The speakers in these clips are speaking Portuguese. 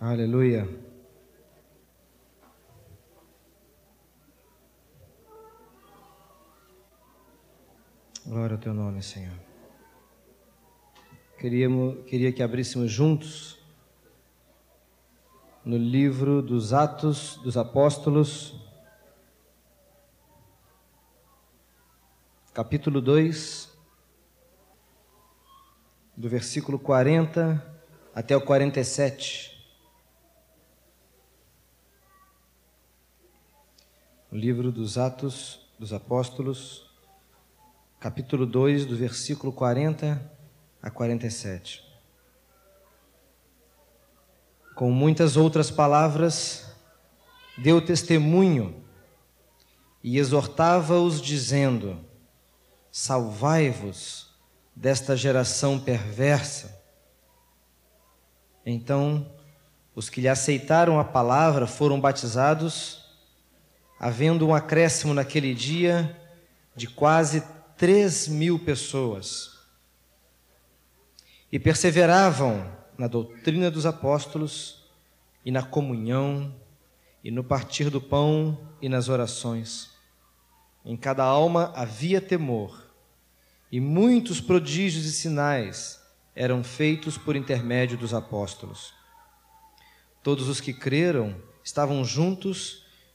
Aleluia. Glória ao teu nome, Senhor. Queríamos, queria que abríssemos juntos no livro dos Atos dos Apóstolos, capítulo 2, do versículo 40 até o 47. O livro dos Atos dos Apóstolos, capítulo 2, do versículo 40 a 47. Com muitas outras palavras, deu testemunho e exortava-os, dizendo: Salvai-vos desta geração perversa. Então, os que lhe aceitaram a palavra foram batizados havendo um acréscimo naquele dia de quase três mil pessoas. E perseveravam na doutrina dos apóstolos, e na comunhão, e no partir do pão e nas orações. Em cada alma havia temor, e muitos prodígios e sinais eram feitos por intermédio dos apóstolos. Todos os que creram estavam juntos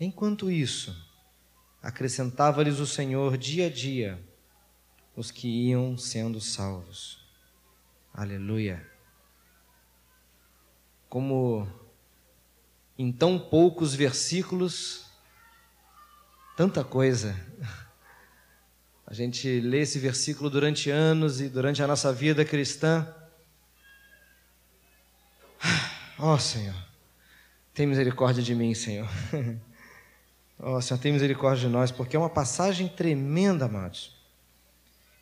Enquanto isso, acrescentava-lhes o Senhor dia a dia os que iam sendo salvos. Aleluia. Como em tão poucos versículos, tanta coisa. A gente lê esse versículo durante anos e durante a nossa vida cristã. Ó oh, Senhor, tem misericórdia de mim, Senhor. Oh, Senhor, tem misericórdia de nós, porque é uma passagem tremenda, amados,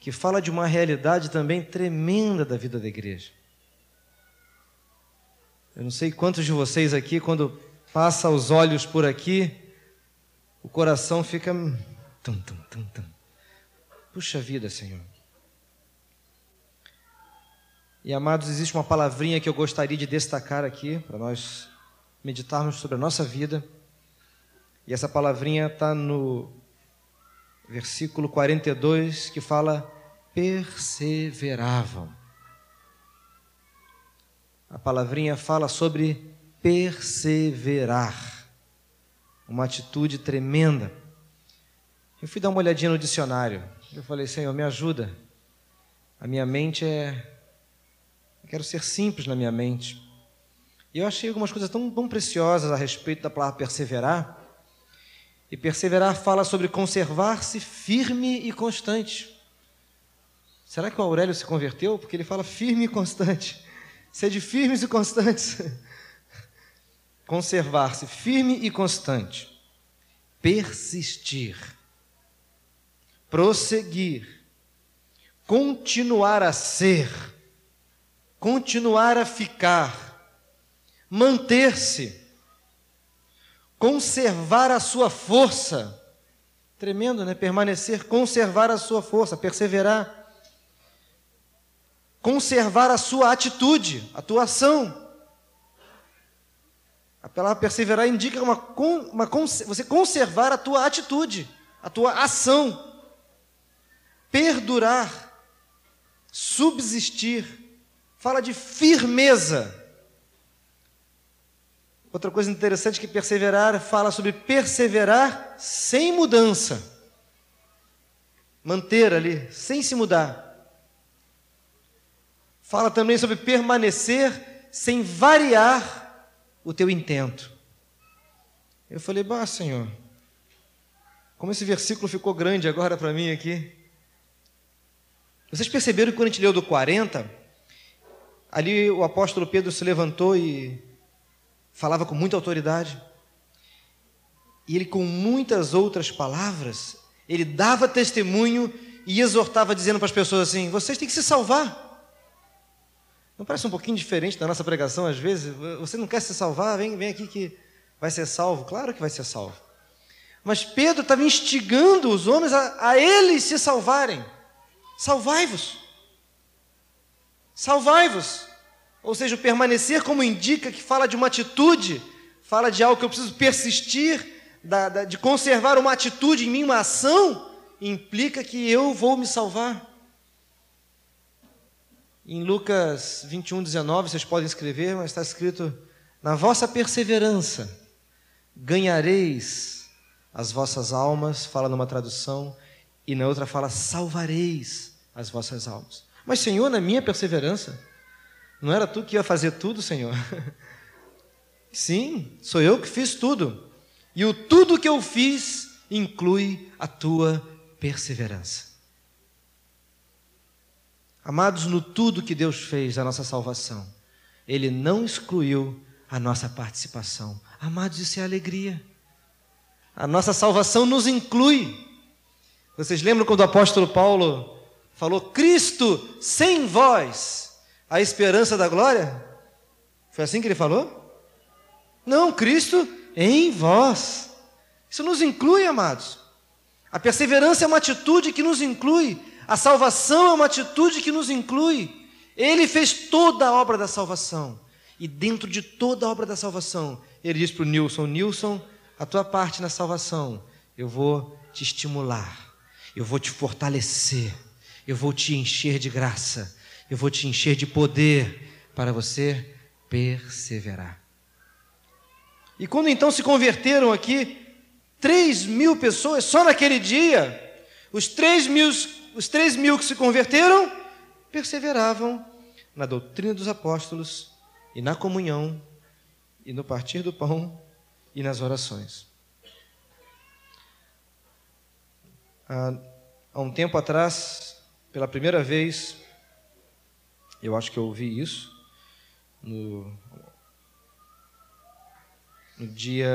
que fala de uma realidade também tremenda da vida da igreja. Eu não sei quantos de vocês aqui, quando passa os olhos por aqui, o coração fica. Tum, tum, tum, tum. Puxa vida, Senhor. E amados, existe uma palavrinha que eu gostaria de destacar aqui, para nós meditarmos sobre a nossa vida. E essa palavrinha está no versículo 42 que fala: perseveravam. A palavrinha fala sobre perseverar, uma atitude tremenda. Eu fui dar uma olhadinha no dicionário. Eu falei, Senhor, me ajuda. A minha mente é. Eu quero ser simples na minha mente. E eu achei algumas coisas tão, tão preciosas a respeito da palavra perseverar. E perseverar fala sobre conservar-se firme e constante. Será que o Aurélio se converteu? Porque ele fala firme e constante. Sede firmes e constantes. Conservar-se firme e constante. Persistir. Prosseguir. Continuar a ser. Continuar a ficar. Manter-se conservar a sua força. Tremendo, né? Permanecer, conservar a sua força, perseverar. Conservar a sua atitude, atuação. A palavra perseverar indica uma, uma, você conservar a tua atitude, a tua ação. Perdurar, subsistir. Fala de firmeza Outra coisa interessante que perseverar fala sobre perseverar sem mudança. Manter ali, sem se mudar. Fala também sobre permanecer sem variar o teu intento. Eu falei, bah, Senhor, como esse versículo ficou grande agora para mim aqui. Vocês perceberam que quando a gente leu do 40, Ali o apóstolo Pedro se levantou e falava com muita autoridade. E ele, com muitas outras palavras, ele dava testemunho e exortava, dizendo para as pessoas assim: vocês têm que se salvar. Não parece um pouquinho diferente da nossa pregação às vezes? Você não quer se salvar? Vem, vem aqui que vai ser salvo. Claro que vai ser salvo. Mas Pedro estava instigando os homens a, a eles se salvarem. Salvai-vos. Salvai-vos. Ou seja, o permanecer como indica que fala de uma atitude, fala de algo que eu preciso persistir, da, da, de conservar uma atitude em mim, uma ação, implica que eu vou me salvar. Em Lucas 21, 19, vocês podem escrever, mas está escrito: Na vossa perseverança ganhareis as vossas almas, fala numa tradução, e na outra fala: salvareis as vossas almas. Mas, Senhor, na minha perseverança, não era tu que ia fazer tudo, Senhor? Sim, sou eu que fiz tudo. E o tudo que eu fiz inclui a tua perseverança. Amados, no tudo que Deus fez a nossa salvação, Ele não excluiu a nossa participação. Amados, isso é alegria. A nossa salvação nos inclui. Vocês lembram quando o apóstolo Paulo falou: Cristo sem vós, a esperança da glória? Foi assim que ele falou? Não, Cristo em vós. Isso nos inclui, amados. A perseverança é uma atitude que nos inclui. A salvação é uma atitude que nos inclui. Ele fez toda a obra da salvação. E dentro de toda a obra da salvação, ele diz para o Nilson: Nilson, a tua parte na salvação, eu vou te estimular, eu vou te fortalecer eu vou te encher de graça, eu vou te encher de poder para você perseverar. E quando então se converteram aqui, 3 mil pessoas só naquele dia, os 3 mil, os 3 mil que se converteram perseveravam na doutrina dos apóstolos e na comunhão e no partir do pão e nas orações. Há, há um tempo atrás, pela primeira vez, eu acho que eu ouvi isso, no, no dia.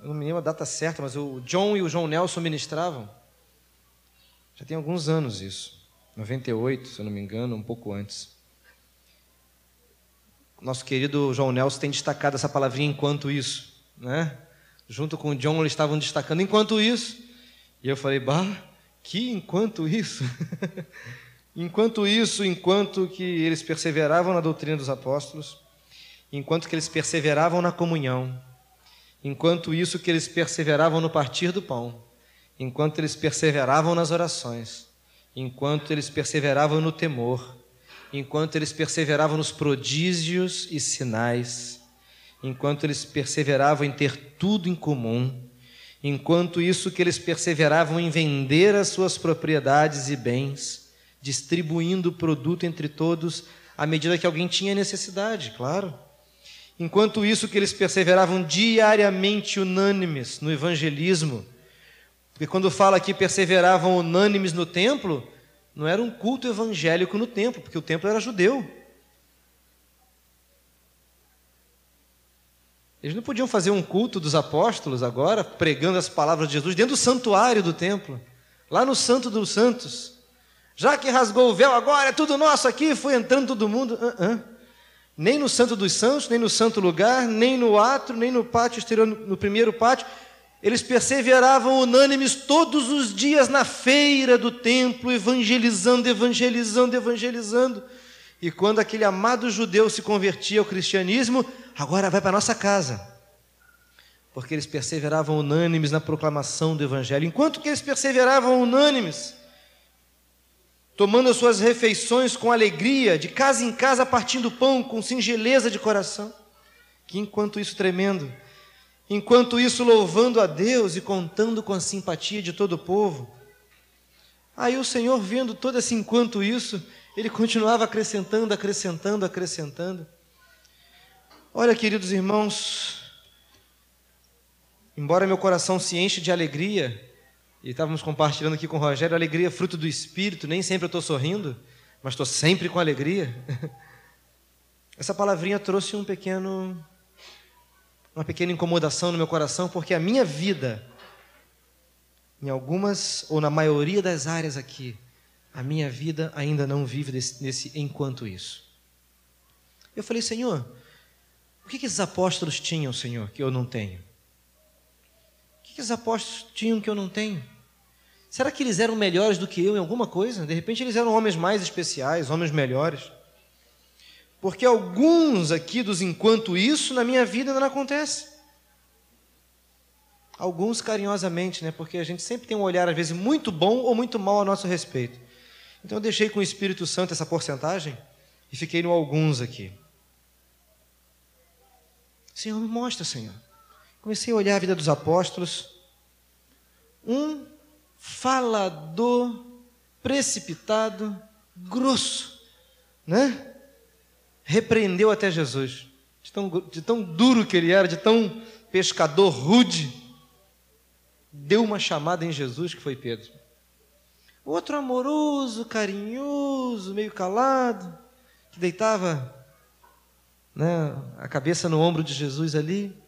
Eu não me lembro a data certa, mas o John e o João Nelson ministravam. Já tem alguns anos isso. 98, se eu não me engano, um pouco antes. Nosso querido João Nelson tem destacado essa palavrinha enquanto isso, né? Junto com o John, eles estavam destacando enquanto isso. E eu falei, bah, que enquanto isso, enquanto isso, enquanto que eles perseveravam na doutrina dos apóstolos, enquanto que eles perseveravam na comunhão, enquanto isso que eles perseveravam no partir do pão, enquanto eles perseveravam nas orações, enquanto eles perseveravam no temor, enquanto eles perseveravam nos prodígios e sinais, enquanto eles perseveravam em ter tudo em comum, Enquanto isso que eles perseveravam em vender as suas propriedades e bens, distribuindo o produto entre todos à medida que alguém tinha necessidade, claro. Enquanto isso que eles perseveravam diariamente unânimes no evangelismo, porque quando fala que perseveravam unânimes no templo, não era um culto evangélico no templo, porque o templo era judeu. Eles não podiam fazer um culto dos apóstolos agora, pregando as palavras de Jesus dentro do santuário do templo, lá no Santo dos Santos. Já que rasgou o véu, agora é tudo nosso aqui, foi entrando todo mundo. Uh -uh. Nem no Santo dos Santos, nem no santo lugar, nem no átrio, nem no pátio exterior, no primeiro pátio. Eles perseveravam unânimes todos os dias na feira do templo, evangelizando, evangelizando, evangelizando. E quando aquele amado judeu se convertia ao cristianismo, agora vai para nossa casa. Porque eles perseveravam unânimes na proclamação do Evangelho. Enquanto que eles perseveravam unânimes, tomando as suas refeições com alegria, de casa em casa partindo pão com singeleza de coração. Que enquanto isso tremendo, enquanto isso louvando a Deus e contando com a simpatia de todo o povo. Aí o Senhor, vendo todo esse enquanto isso, ele continuava acrescentando, acrescentando, acrescentando. Olha, queridos irmãos, embora meu coração se enche de alegria, e estávamos compartilhando aqui com o Rogério, alegria é fruto do Espírito, nem sempre eu estou sorrindo, mas estou sempre com alegria. Essa palavrinha trouxe um pequeno uma pequena incomodação no meu coração, porque a minha vida em algumas ou na maioria das áreas aqui, a minha vida ainda não vive desse, nesse enquanto isso. Eu falei, Senhor, o que, que esses apóstolos tinham, Senhor, que eu não tenho? O que, que esses apóstolos tinham que eu não tenho? Será que eles eram melhores do que eu em alguma coisa? De repente eles eram homens mais especiais, homens melhores. Porque alguns aqui dos enquanto isso na minha vida não acontece. Alguns carinhosamente, né? Porque a gente sempre tem um olhar às vezes muito bom ou muito mal a nosso respeito. Então eu deixei com o Espírito Santo essa porcentagem e fiquei no alguns aqui. Senhor, me mostra, Senhor. Comecei a olhar a vida dos apóstolos. Um falador precipitado, grosso, né? Repreendeu até Jesus, de tão, de tão duro que ele era, de tão pescador rude, deu uma chamada em Jesus, que foi Pedro. Outro amoroso, carinhoso, meio calado, que deitava né, a cabeça no ombro de Jesus ali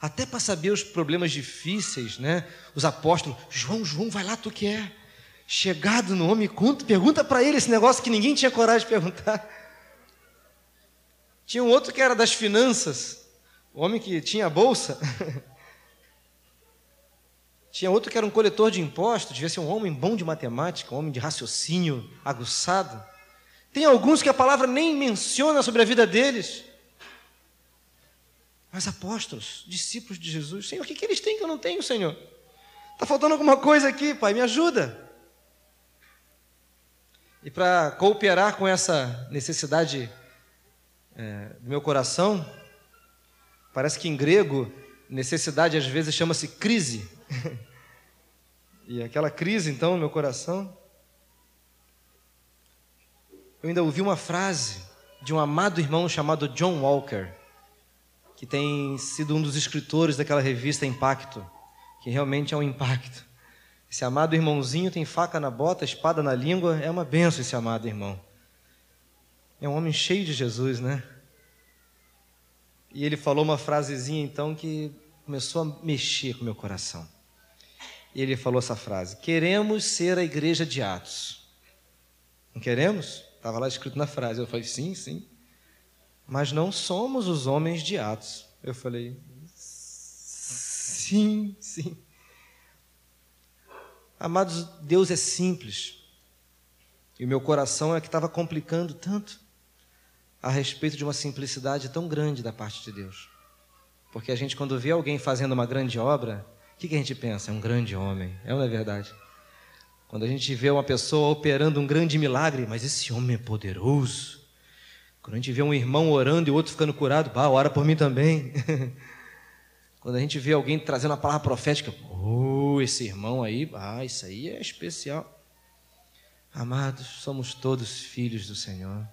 até para saber os problemas difíceis, né? Os apóstolos, João, João, vai lá, tu que é chegado no homem, conta, pergunta para ele esse negócio que ninguém tinha coragem de perguntar. Tinha um outro que era das finanças, o homem que tinha a bolsa. tinha outro que era um coletor de impostos, devia ser um homem bom de matemática, um homem de raciocínio aguçado. Tem alguns que a palavra nem menciona sobre a vida deles. Mas apóstolos, discípulos de Jesus, Senhor, o que, que eles têm que eu não tenho, Senhor? Está faltando alguma coisa aqui, Pai, me ajuda. E para cooperar com essa necessidade é, do meu coração, parece que em grego, necessidade às vezes chama-se crise. e aquela crise, então, no meu coração, eu ainda ouvi uma frase de um amado irmão chamado John Walker que tem sido um dos escritores daquela revista Impacto, que realmente é um impacto. Esse amado irmãozinho tem faca na bota, espada na língua, é uma benção esse amado irmão. É um homem cheio de Jesus, né? E ele falou uma frasezinha então que começou a mexer com meu coração. E ele falou essa frase: Queremos ser a igreja de Atos. Não queremos? Estava lá escrito na frase. Eu falei: Sim, sim mas não somos os homens de Atos. Eu falei, sim, sim. Amados, Deus é simples. E o meu coração é que estava complicando tanto a respeito de uma simplicidade tão grande da parte de Deus. Porque a gente, quando vê alguém fazendo uma grande obra, o que, que a gente pensa? É um grande homem. É ou não é verdade? Quando a gente vê uma pessoa operando um grande milagre, mas esse homem é poderoso. Quando a gente vê um irmão orando e o outro ficando curado, pá, ora por mim também. Quando a gente vê alguém trazendo a palavra profética, oh, esse irmão aí, ah, isso aí é especial. Amados, somos todos filhos do Senhor,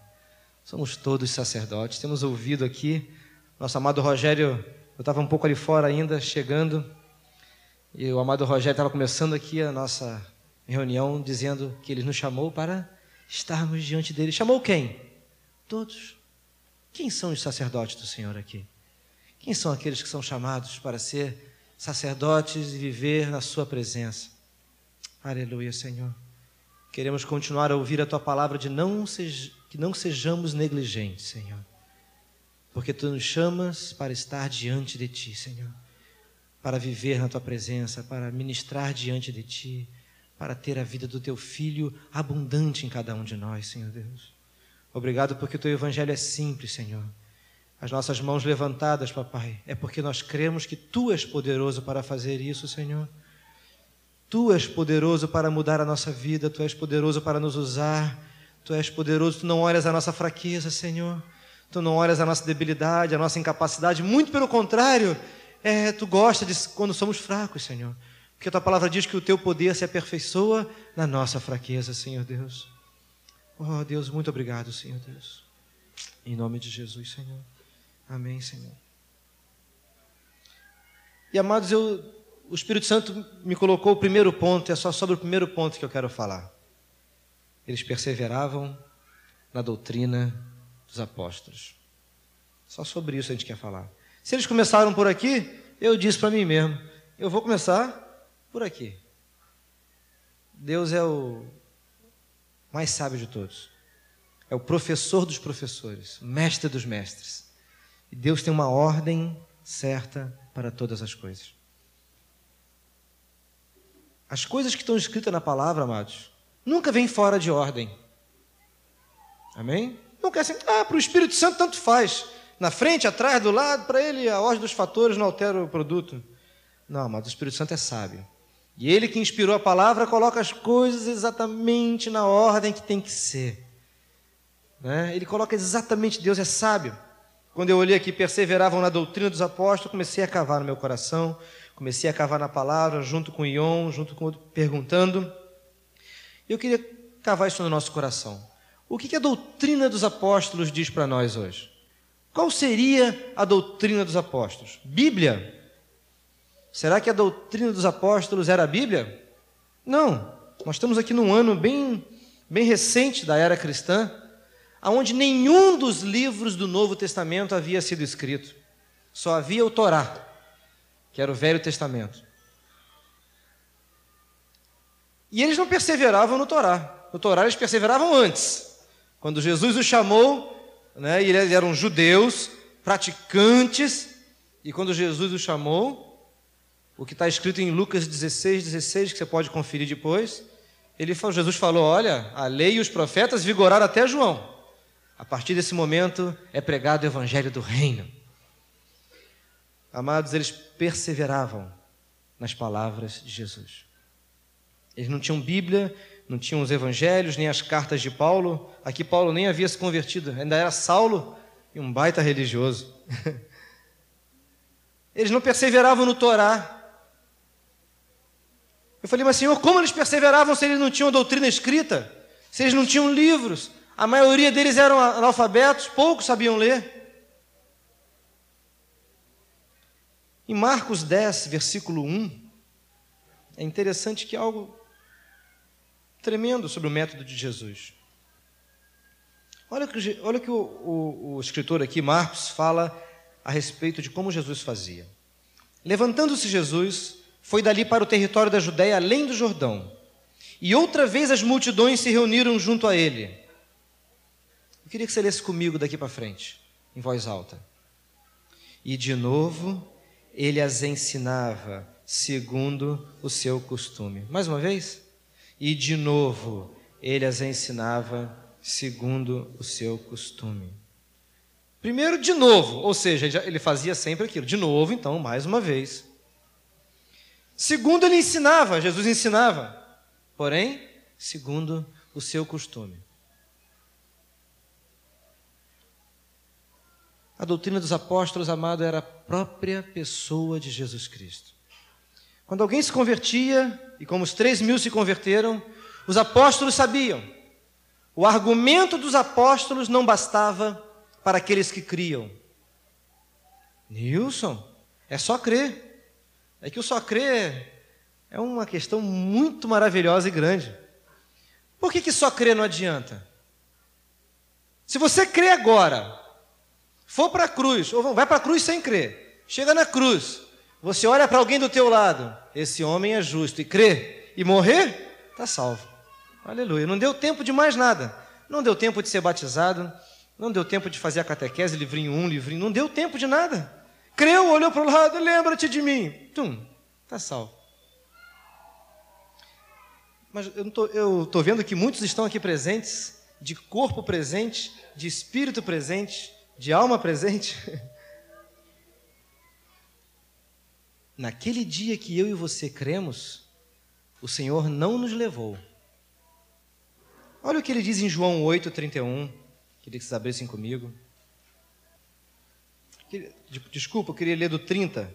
somos todos sacerdotes. Temos ouvido aqui, nosso amado Rogério, eu estava um pouco ali fora ainda, chegando, e o amado Rogério estava começando aqui a nossa reunião, dizendo que ele nos chamou para estarmos diante dele. Chamou quem? Todos. Quem são os sacerdotes do Senhor aqui? Quem são aqueles que são chamados para ser sacerdotes e viver na Sua presença? Aleluia, Senhor. Queremos continuar a ouvir a Tua palavra de não sej que não sejamos negligentes, Senhor. Porque Tu nos chamas para estar diante de Ti, Senhor. Para viver na Tua presença, para ministrar diante de Ti, para ter a vida do Teu Filho abundante em cada um de nós, Senhor Deus. Obrigado porque o teu evangelho é simples, Senhor. As nossas mãos levantadas, papai, é porque nós cremos que tu és poderoso para fazer isso, Senhor. Tu és poderoso para mudar a nossa vida, tu és poderoso para nos usar. Tu és poderoso, tu não olhas a nossa fraqueza, Senhor. Tu não olhas a nossa debilidade, a nossa incapacidade, muito pelo contrário, é, tu gosta de quando somos fracos, Senhor. Porque a tua palavra diz que o teu poder se aperfeiçoa na nossa fraqueza, Senhor Deus. Oh, Deus, muito obrigado, Senhor Deus. Em nome de Jesus, Senhor. Amém, Senhor. E amados, eu, o Espírito Santo me colocou o primeiro ponto, é só sobre o primeiro ponto que eu quero falar. eles perseveravam na doutrina dos apóstolos. Só sobre isso a gente quer falar. Se eles começaram por aqui, eu disse para mim mesmo: eu vou começar por aqui. Deus é o mais sábio de todos. É o professor dos professores, mestre dos mestres. E Deus tem uma ordem certa para todas as coisas. As coisas que estão escritas na palavra, amados, nunca vêm fora de ordem. Amém? Nunca é assim, ah, para o Espírito Santo tanto faz. Na frente, atrás, do lado, para ele a ordem dos fatores não altera o produto. Não, mas o Espírito Santo é sábio. E ele que inspirou a palavra coloca as coisas exatamente na ordem que tem que ser. Né? Ele coloca exatamente, Deus é sábio. Quando eu olhei aqui, perseveravam na doutrina dos apóstolos, comecei a cavar no meu coração, comecei a cavar na palavra, junto com Ion, junto com outro, perguntando. Eu queria cavar isso no nosso coração. O que, que a doutrina dos apóstolos diz para nós hoje? Qual seria a doutrina dos apóstolos? Bíblia? Será que a doutrina dos apóstolos era a Bíblia? Não. Nós estamos aqui num ano bem, bem recente da era cristã, onde nenhum dos livros do Novo Testamento havia sido escrito. Só havia o Torá, que era o Velho Testamento. E eles não perseveravam no Torá. No Torá eles perseveravam antes. Quando Jesus os chamou, né, eles eram judeus, praticantes, e quando Jesus os chamou, o que está escrito em Lucas 16, 16, que você pode conferir depois, ele falou, Jesus falou: Olha, a lei e os profetas vigoraram até João. A partir desse momento é pregado o evangelho do reino. Amados, eles perseveravam nas palavras de Jesus. Eles não tinham Bíblia, não tinham os evangelhos, nem as cartas de Paulo. Aqui Paulo nem havia se convertido, ainda era Saulo e um baita religioso. Eles não perseveravam no Torá, eu falei, mas Senhor, como eles perseveravam se eles não tinham doutrina escrita? Se eles não tinham livros? A maioria deles eram analfabetos, poucos sabiam ler. Em Marcos 10, versículo 1, é interessante que algo tremendo sobre o método de Jesus. Olha que, olha que o, o, o escritor aqui, Marcos, fala a respeito de como Jesus fazia. Levantando-se Jesus, foi dali para o território da Judéia, além do Jordão. E outra vez as multidões se reuniram junto a ele. Eu queria que você lesse comigo daqui para frente, em voz alta. E de novo ele as ensinava segundo o seu costume. Mais uma vez. E de novo ele as ensinava segundo o seu costume. Primeiro, de novo, ou seja, ele fazia sempre aquilo. De novo, então, mais uma vez. Segundo, ele ensinava, Jesus ensinava, porém, segundo o seu costume. A doutrina dos apóstolos, amado, era a própria pessoa de Jesus Cristo. Quando alguém se convertia, e como os três mil se converteram, os apóstolos sabiam. O argumento dos apóstolos não bastava para aqueles que criam. Nilson, é só crer. É que o só crer é uma questão muito maravilhosa e grande. Por que, que só crer não adianta? Se você crê agora, for para a cruz, ou vai para a cruz sem crer, chega na cruz, você olha para alguém do teu lado, esse homem é justo, e crê, e morrer, está salvo. Aleluia. Não deu tempo de mais nada. Não deu tempo de ser batizado, não deu tempo de fazer a catequese, livrinho um, livrinho, não deu tempo de nada. Creu, olhou para o lado, lembra-te de mim. Tum, está salvo. Mas eu estou vendo que muitos estão aqui presentes, de corpo presente, de espírito presente, de alma presente. Naquele dia que eu e você cremos, o Senhor não nos levou. Olha o que ele diz em João 8,31. Queria que vocês abrissem comigo. Desculpa, eu queria ler do 30.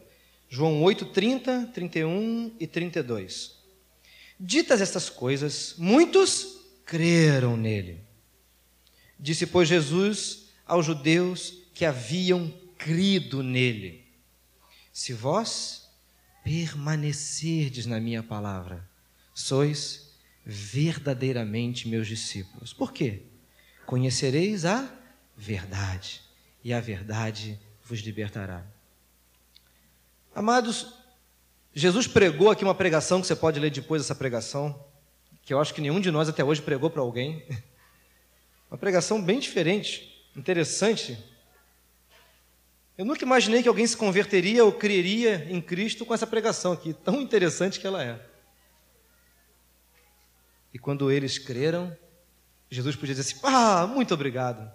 João 8, 30, 31 e 32. Ditas estas coisas, muitos creram nele. Disse, pois, Jesus aos judeus que haviam crido nele: Se vós permanecerdes na minha palavra, sois verdadeiramente meus discípulos. Por quê? Conhecereis a verdade, e a verdade vos libertará. Amados, Jesus pregou aqui uma pregação que você pode ler depois dessa pregação, que eu acho que nenhum de nós até hoje pregou para alguém. Uma pregação bem diferente, interessante. Eu nunca imaginei que alguém se converteria ou creria em Cristo com essa pregação aqui, tão interessante que ela é. E quando eles creram, Jesus podia dizer assim: Ah, muito obrigado.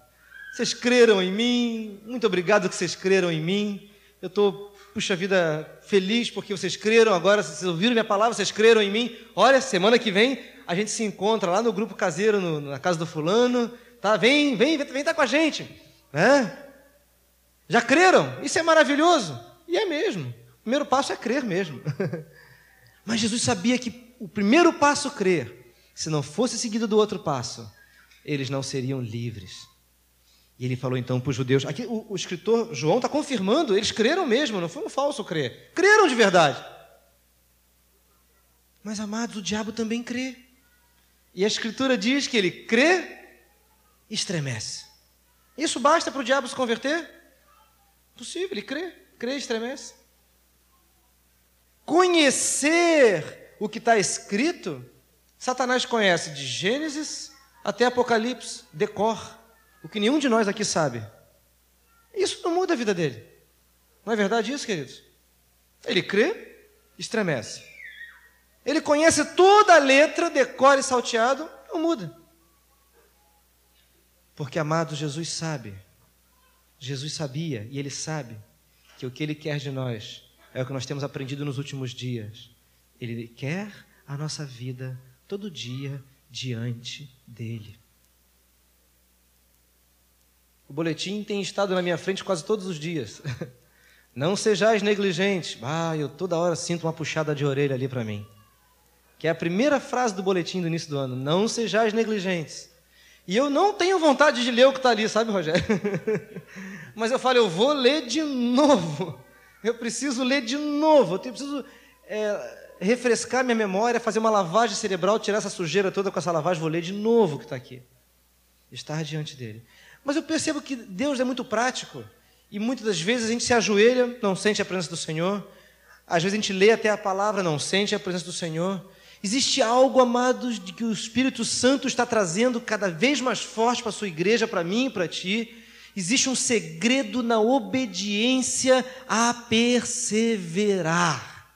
Vocês creram em mim, muito obrigado que vocês creram em mim. Eu estou, puxa vida, feliz porque vocês creram agora, vocês ouviram minha palavra, vocês creram em mim. Olha, semana que vem a gente se encontra lá no grupo caseiro, no, na casa do fulano. Tá? Vem, vem, vem, vem tá com a gente. Né? Já creram? Isso é maravilhoso. E é mesmo. O primeiro passo é crer mesmo. Mas Jesus sabia que o primeiro passo crer. Se não fosse seguido do outro passo, eles não seriam livres. E ele falou então para os judeus. Aqui o, o escritor João está confirmando, eles creram mesmo, não foi um falso crer. Creram de verdade. Mas, amados, o diabo também crê. E a escritura diz que ele crê e estremece. Isso basta para o diabo se converter? Possível, ele crê, crê e estremece. Conhecer o que está escrito, Satanás conhece de Gênesis até Apocalipse, decor, o que nenhum de nós aqui sabe. Isso não muda a vida dele. Não é verdade isso, queridos? Ele crê, estremece. Ele conhece toda a letra, decora e salteado, não muda. Porque, amado, Jesus sabe Jesus sabia e ele sabe que o que ele quer de nós é o que nós temos aprendido nos últimos dias. Ele quer a nossa vida todo dia diante dele. O boletim tem estado na minha frente quase todos os dias. Não sejais negligentes. Ah, eu toda hora sinto uma puxada de orelha ali para mim. Que é a primeira frase do boletim do início do ano. Não sejais negligentes. E eu não tenho vontade de ler o que está ali, sabe, Rogério? Mas eu falo, eu vou ler de novo. Eu preciso ler de novo. Eu preciso é, refrescar minha memória, fazer uma lavagem cerebral, tirar essa sujeira toda com essa lavagem. Vou ler de novo o que está aqui. Estar diante dele. Mas eu percebo que Deus é muito prático. E muitas das vezes a gente se ajoelha, não sente a presença do Senhor. Às vezes a gente lê até a palavra, não sente a presença do Senhor. Existe algo, amados, de que o Espírito Santo está trazendo cada vez mais forte para a sua igreja, para mim e para ti. Existe um segredo na obediência a perseverar.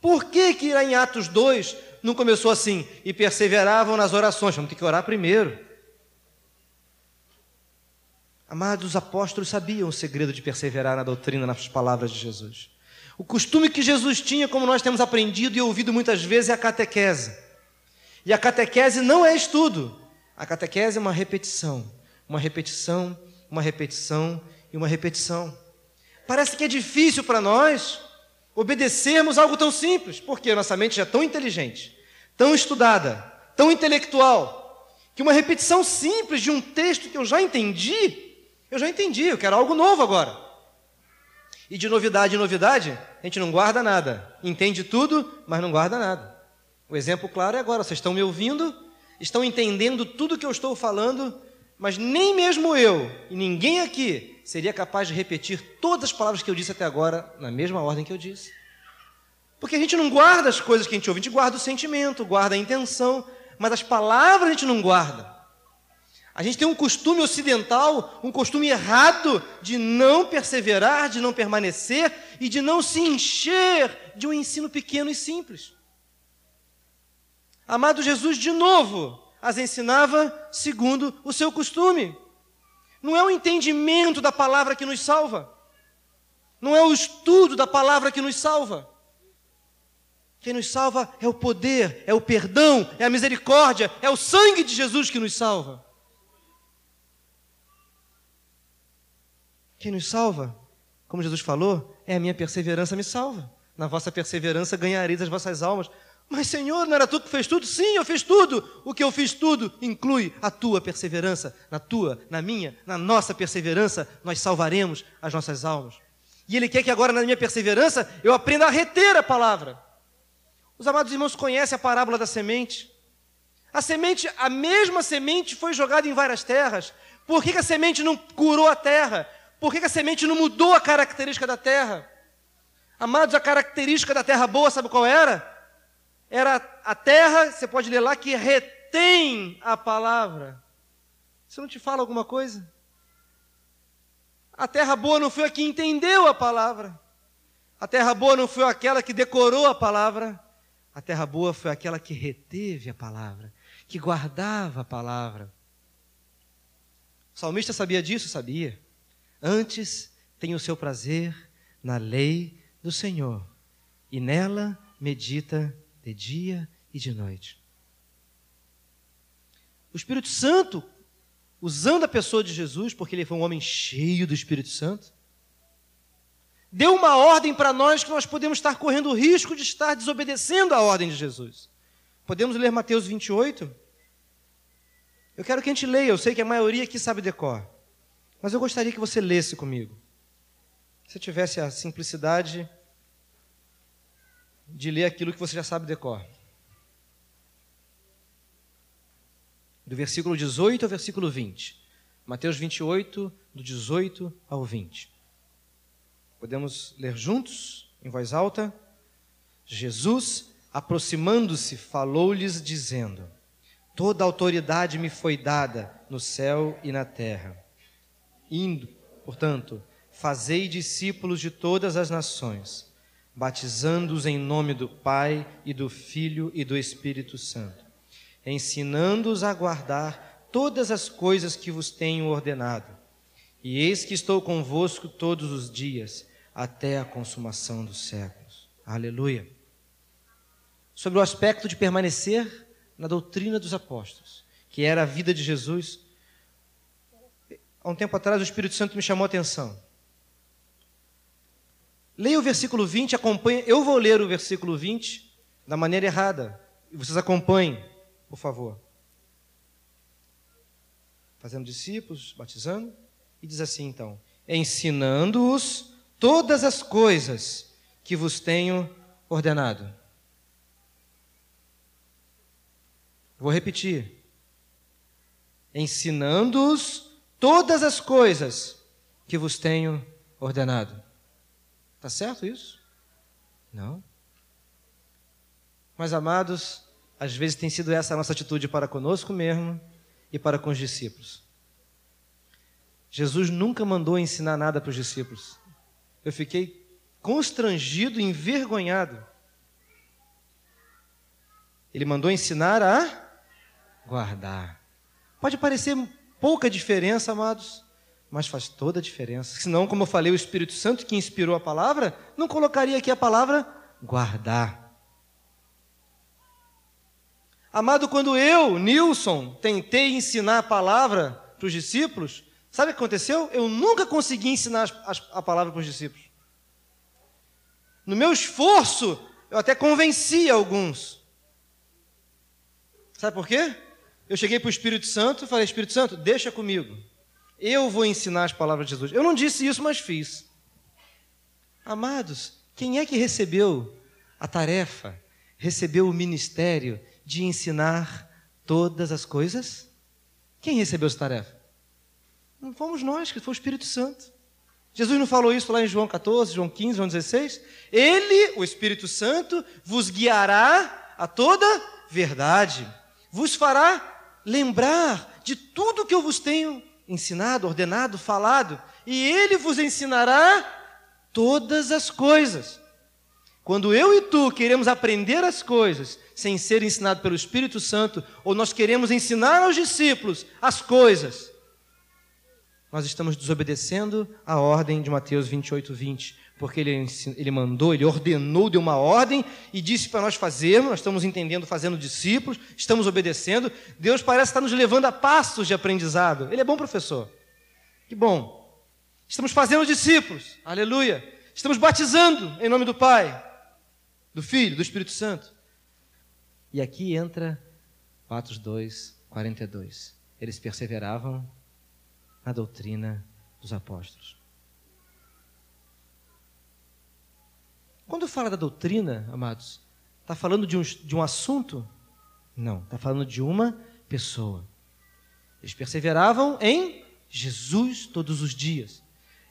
Por que, que lá em Atos 2 não começou assim? E perseveravam nas orações. Vamos ter que orar primeiro. Amados, os apóstolos sabiam o segredo de perseverar na doutrina, nas palavras de Jesus. O costume que Jesus tinha, como nós temos aprendido e ouvido muitas vezes, é a catequese. E a catequese não é estudo. A catequese é uma repetição, uma repetição, uma repetição e uma repetição. Parece que é difícil para nós obedecermos algo tão simples, porque nossa mente já é tão inteligente, tão estudada, tão intelectual, que uma repetição simples de um texto que eu já entendi, eu já entendi, eu quero algo novo agora. E de novidade em novidade, a gente não guarda nada. Entende tudo, mas não guarda nada. O exemplo claro é agora: vocês estão me ouvindo, estão entendendo tudo que eu estou falando, mas nem mesmo eu e ninguém aqui seria capaz de repetir todas as palavras que eu disse até agora na mesma ordem que eu disse. Porque a gente não guarda as coisas que a gente ouve, a gente guarda o sentimento, guarda a intenção, mas as palavras a gente não guarda. A gente tem um costume ocidental, um costume errado de não perseverar, de não permanecer e de não se encher de um ensino pequeno e simples. Amado Jesus, de novo, as ensinava segundo o seu costume. Não é o entendimento da palavra que nos salva. Não é o estudo da palavra que nos salva. Quem nos salva é o poder, é o perdão, é a misericórdia, é o sangue de Jesus que nos salva. Quem nos salva, como Jesus falou, é a minha perseverança me salva. Na vossa perseverança ganhareis as vossas almas. Mas, Senhor, não era tu que fez tudo? Sim, eu fiz tudo. O que eu fiz tudo inclui a tua perseverança. Na tua, na minha, na nossa perseverança, nós salvaremos as nossas almas. E Ele quer que agora, na minha perseverança, eu aprenda a reter a palavra. Os amados irmãos conhecem a parábola da semente. A semente, a mesma semente foi jogada em várias terras. Por que, que a semente não curou a terra? Por que, a semente não mudou a característica da terra? Amados, a característica da terra boa, sabe qual era? Era a terra, você pode ler lá, que retém a palavra. Isso não te fala alguma coisa? A terra boa não foi a que entendeu a palavra. A terra boa não foi aquela que decorou a palavra. A terra boa foi aquela que reteve a palavra, que guardava a palavra. O salmista sabia disso? Sabia. Antes tem o seu prazer na lei do Senhor, e nela medita de dia e de noite. O Espírito Santo, usando a pessoa de Jesus, porque ele foi um homem cheio do Espírito Santo, deu uma ordem para nós que nós podemos estar correndo o risco de estar desobedecendo a ordem de Jesus. Podemos ler Mateus 28? Eu quero que a gente leia, eu sei que a maioria aqui sabe decor, mas eu gostaria que você lesse comigo. Se tivesse a simplicidade de ler aquilo que você já sabe decor. Do versículo 18 ao versículo 20. Mateus 28, do 18 ao 20. Podemos ler juntos, em voz alta? Jesus, aproximando-se, falou-lhes, dizendo: Toda autoridade me foi dada no céu e na terra. Indo, portanto, fazei discípulos de todas as nações, batizando-os em nome do Pai e do Filho e do Espírito Santo, ensinando-os a guardar todas as coisas que vos tenho ordenado. E eis que estou convosco todos os dias, até a consumação dos séculos. Aleluia. Sobre o aspecto de permanecer na doutrina dos apóstolos, que era a vida de Jesus. Há um tempo atrás o Espírito Santo me chamou a atenção. Leia o versículo 20, acompanhe. Eu vou ler o versículo 20 da maneira errada. E vocês acompanhem, por favor. Fazendo discípulos, batizando. E diz assim então: ensinando-os todas as coisas que vos tenho ordenado. Vou repetir. Ensinando-os todas as coisas que vos tenho ordenado. Está certo isso? Não. Mas, amados, às vezes tem sido essa a nossa atitude para conosco mesmo e para com os discípulos. Jesus nunca mandou ensinar nada para os discípulos. Eu fiquei constrangido, envergonhado. Ele mandou ensinar a guardar. Pode parecer pouca diferença, amados, mas faz toda a diferença. Senão, como eu falei, o Espírito Santo que inspirou a palavra, não colocaria aqui a palavra guardar. Amado, quando eu, Nilson, tentei ensinar a palavra para os discípulos, sabe o que aconteceu? Eu nunca consegui ensinar a palavra para os discípulos. No meu esforço, eu até convenci alguns. Sabe por quê? Eu cheguei para o Espírito Santo e falei: Espírito Santo, deixa comigo. Eu vou ensinar as palavras de Jesus. Eu não disse isso, mas fiz. Amados, quem é que recebeu a tarefa, recebeu o ministério de ensinar todas as coisas? Quem recebeu essa tarefa? Não fomos nós, que foi o Espírito Santo. Jesus não falou isso lá em João 14, João 15, João 16? Ele, o Espírito Santo, vos guiará a toda verdade, vos fará lembrar de tudo que eu vos tenho ensinado, ordenado, falado, e ele vos ensinará todas as coisas. Quando eu e tu queremos aprender as coisas sem ser ensinado pelo Espírito Santo, ou nós queremos ensinar aos discípulos as coisas, nós estamos desobedecendo a ordem de Mateus 28, 20 porque ele, ele mandou, ele ordenou, deu uma ordem e disse para nós fazermos, nós estamos entendendo, fazendo discípulos, estamos obedecendo. Deus parece estar nos levando a passos de aprendizado. Ele é bom professor. Que bom. Estamos fazendo discípulos, aleluia. Estamos batizando em nome do Pai, do Filho, do Espírito Santo. E aqui entra Atos 2, 42. Eles perseveravam na doutrina dos apóstolos. Quando fala da doutrina, amados, Está falando de um, de um assunto? Não, está falando de uma pessoa. Eles perseveravam em Jesus todos os dias.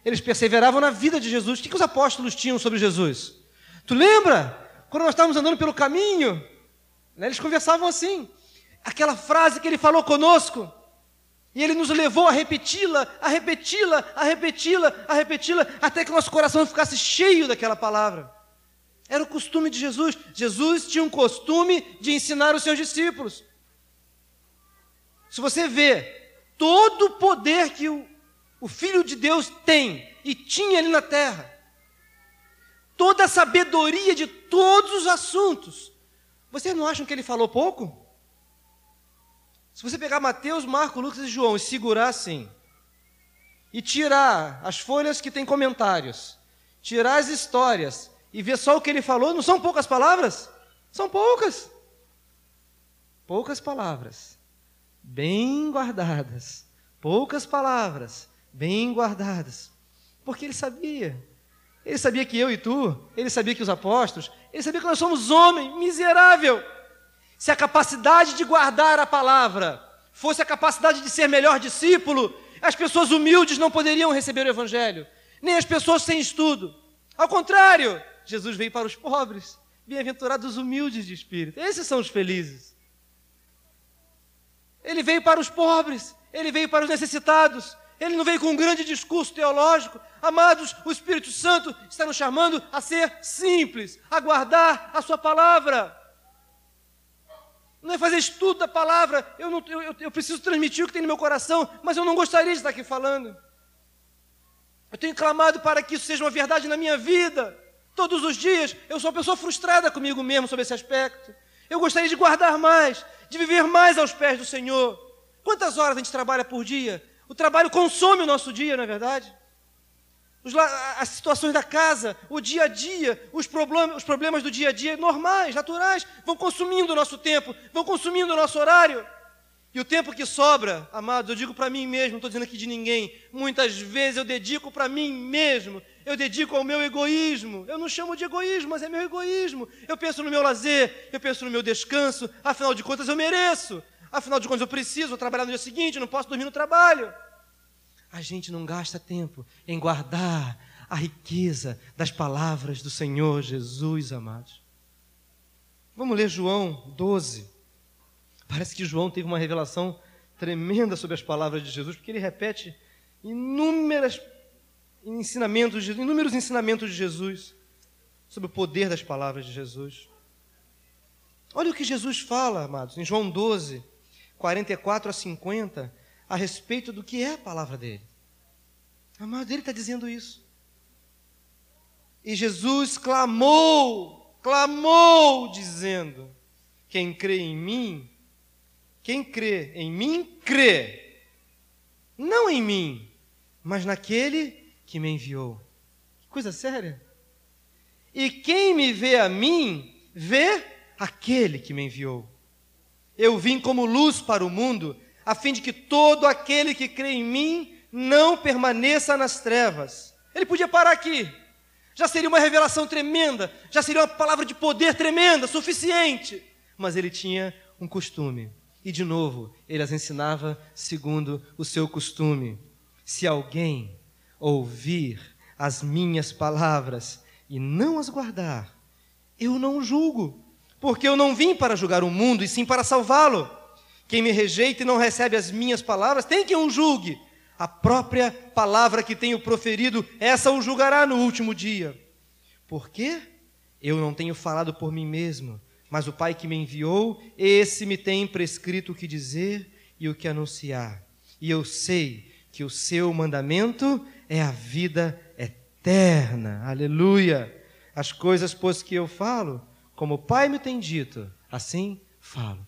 Eles perseveravam na vida de Jesus. O que, que os apóstolos tinham sobre Jesus? Tu lembra? Quando nós estávamos andando pelo caminho, né, eles conversavam assim. Aquela frase que ele falou conosco. E ele nos levou a repeti-la, a repeti-la, a repeti-la, a repeti-la, até que nosso coração ficasse cheio daquela palavra. Era o costume de Jesus. Jesus tinha um costume de ensinar os seus discípulos. Se você vê todo o poder que o, o Filho de Deus tem e tinha ali na terra, toda a sabedoria de todos os assuntos, vocês não acham que ele falou pouco? Se você pegar Mateus, Marcos, Lucas e João e segurar assim, e tirar as folhas que têm comentários, tirar as histórias e ver só o que ele falou, não são poucas palavras? São poucas. Poucas palavras, bem guardadas. Poucas palavras, bem guardadas. Porque ele sabia. Ele sabia que eu e tu, ele sabia que os apóstolos, ele sabia que nós somos homem miserável. Se a capacidade de guardar a palavra fosse a capacidade de ser melhor discípulo, as pessoas humildes não poderiam receber o evangelho, nem as pessoas sem estudo. Ao contrário, Jesus veio para os pobres. Bem-aventurados os humildes de espírito. Esses são os felizes. Ele veio para os pobres, ele veio para os necessitados. Ele não veio com um grande discurso teológico. Amados, o Espírito Santo está nos chamando a ser simples, a guardar a Sua palavra. Não é fazer estudo da palavra. Eu, não, eu, eu preciso transmitir o que tem no meu coração, mas eu não gostaria de estar aqui falando. Eu tenho clamado para que isso seja uma verdade na minha vida. Todos os dias eu sou uma pessoa frustrada comigo mesmo sobre esse aspecto. Eu gostaria de guardar mais, de viver mais aos pés do Senhor. Quantas horas a gente trabalha por dia? O trabalho consome o nosso dia, não é verdade? as situações da casa, o dia a dia, os problemas, os problemas do dia a dia normais, naturais, vão consumindo o nosso tempo, vão consumindo o nosso horário. E o tempo que sobra, amados, eu digo para mim mesmo, não estou dizendo aqui de ninguém, muitas vezes eu dedico para mim mesmo, eu dedico ao meu egoísmo. Eu não chamo de egoísmo, mas é meu egoísmo. Eu penso no meu lazer, eu penso no meu descanso, afinal de contas eu mereço, afinal de contas eu preciso trabalhar no dia seguinte, não posso dormir no trabalho. A gente não gasta tempo em guardar a riqueza das palavras do Senhor Jesus, amados. Vamos ler João 12. Parece que João teve uma revelação tremenda sobre as palavras de Jesus, porque ele repete inúmeras ensinamentos, inúmeros ensinamentos de Jesus sobre o poder das palavras de Jesus. Olha o que Jesus fala, amados, em João 12, 44 a 50, a respeito do que é a palavra dele. Amado, ele está dizendo isso. E Jesus clamou, clamou, dizendo: Quem crê em mim, quem crê em mim, crê, não em mim, mas naquele que me enviou. Que coisa séria. E quem me vê a mim, vê aquele que me enviou. Eu vim como luz para o mundo, a fim de que todo aquele que crê em mim não permaneça nas trevas. Ele podia parar aqui. Já seria uma revelação tremenda, já seria uma palavra de poder tremenda, suficiente. Mas ele tinha um costume. E de novo, ele as ensinava segundo o seu costume. Se alguém ouvir as minhas palavras e não as guardar, eu não julgo, porque eu não vim para julgar o mundo, e sim para salvá-lo. Quem me rejeita e não recebe as minhas palavras, tem quem o julgue. A própria palavra que tenho proferido, essa o julgará no último dia. Por quê? Eu não tenho falado por mim mesmo, mas o Pai que me enviou, esse me tem prescrito o que dizer e o que anunciar. E eu sei que o seu mandamento é a vida eterna. Aleluia! As coisas, pois, que eu falo, como o Pai me tem dito, assim falo.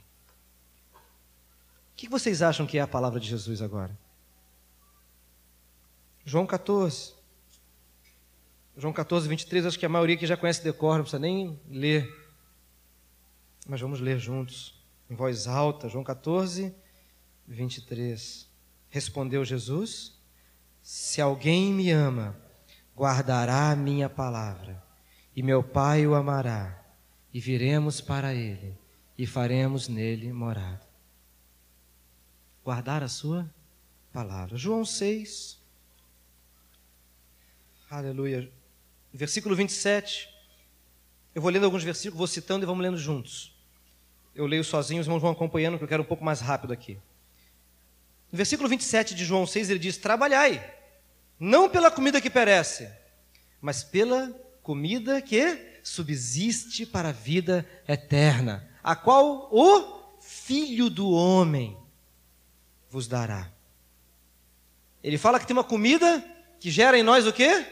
O que vocês acham que é a palavra de Jesus agora? João 14. João 14, 23, acho que a maioria que já conhece decor, não precisa nem ler mas vamos ler juntos, em voz alta, João 14, 23. Respondeu Jesus: Se alguém me ama, guardará a minha palavra, e meu Pai o amará, e viremos para ele e faremos nele morada. Guardar a sua palavra. João 6. Aleluia. Versículo 27. Eu vou lendo alguns versículos, vou citando e vamos lendo juntos. Eu leio sozinho, os irmãos vão acompanhando, porque eu quero um pouco mais rápido aqui. No versículo 27 de João 6, ele diz: Trabalhai, não pela comida que perece, mas pela comida que subsiste para a vida eterna, a qual o Filho do Homem vos dará. Ele fala que tem uma comida que gera em nós o quê?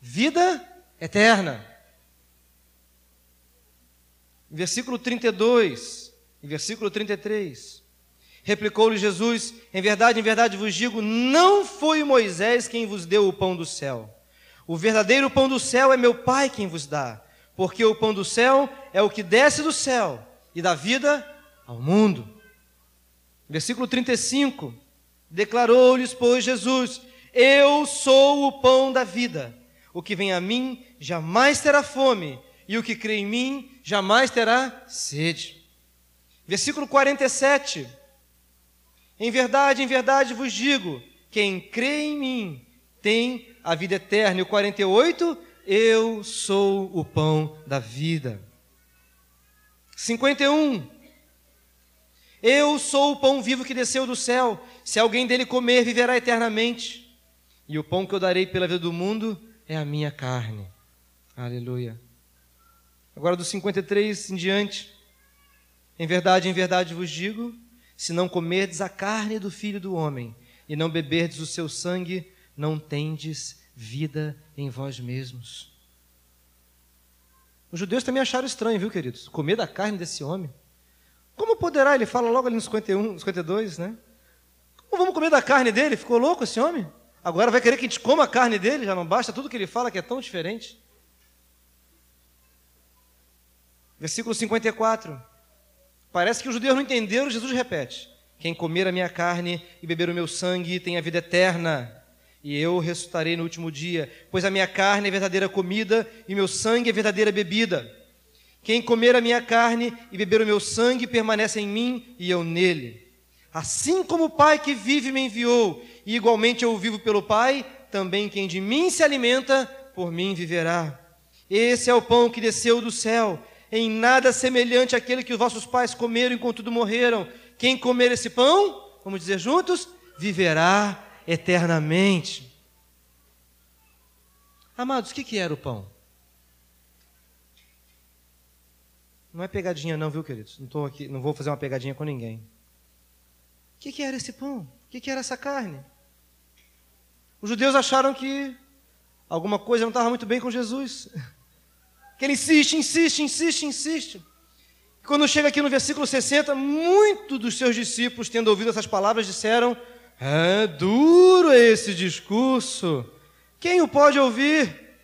Vida eterna. Versículo 32 e versículo 33. Replicou-lhe Jesus: Em verdade, em verdade vos digo, não foi Moisés quem vos deu o pão do céu. O verdadeiro pão do céu é meu Pai quem vos dá, porque o pão do céu é o que desce do céu e dá vida ao mundo. Versículo 35. Declarou-lhes, pois, Jesus: Eu sou o pão da vida. O que vem a mim jamais terá fome, e o que crê em mim jamais terá sede. Versículo 47. Em verdade, em verdade vos digo: quem crê em mim tem a vida eterna. E o 48, eu sou o pão da vida. 51. Eu sou o pão vivo que desceu do céu. Se alguém dele comer, viverá eternamente. E o pão que eu darei pela vida do mundo é a minha carne. Aleluia. Agora, do 53 em diante. Em verdade, em verdade vos digo: se não comerdes a carne do filho do homem e não beberdes o seu sangue, não tendes vida em vós mesmos. Os judeus também acharam estranho, viu, queridos? Comer da carne desse homem. Como poderá? Ele fala logo ali no 51, 52, né? Como vamos comer da carne dele? Ficou louco esse homem? Agora vai querer que a gente coma a carne dele? Já não basta tudo que ele fala que é tão diferente. Versículo 54. Parece que os judeus não entenderam, Jesus repete: Quem comer a minha carne e beber o meu sangue tem a vida eterna, e eu ressuscitarei no último dia, pois a minha carne é verdadeira comida e meu sangue é verdadeira bebida. Quem comer a minha carne e beber o meu sangue permanece em mim e eu nele. Assim como o Pai que vive me enviou, e igualmente eu vivo pelo Pai, também quem de mim se alimenta, por mim viverá. Esse é o pão que desceu do céu em nada semelhante àquele que os vossos pais comeram enquanto tudo morreram. Quem comer esse pão, vamos dizer juntos, viverá eternamente. Amados, o que, que era o pão? Não é pegadinha, não, viu, queridos? Não estou aqui, não vou fazer uma pegadinha com ninguém. O que, que era esse pão? O que, que era essa carne? Os judeus acharam que alguma coisa não estava muito bem com Jesus. que ele insiste, insiste, insiste, insiste. Quando chega aqui no versículo 60, muitos dos seus discípulos, tendo ouvido essas palavras, disseram: É duro esse discurso. Quem o pode ouvir?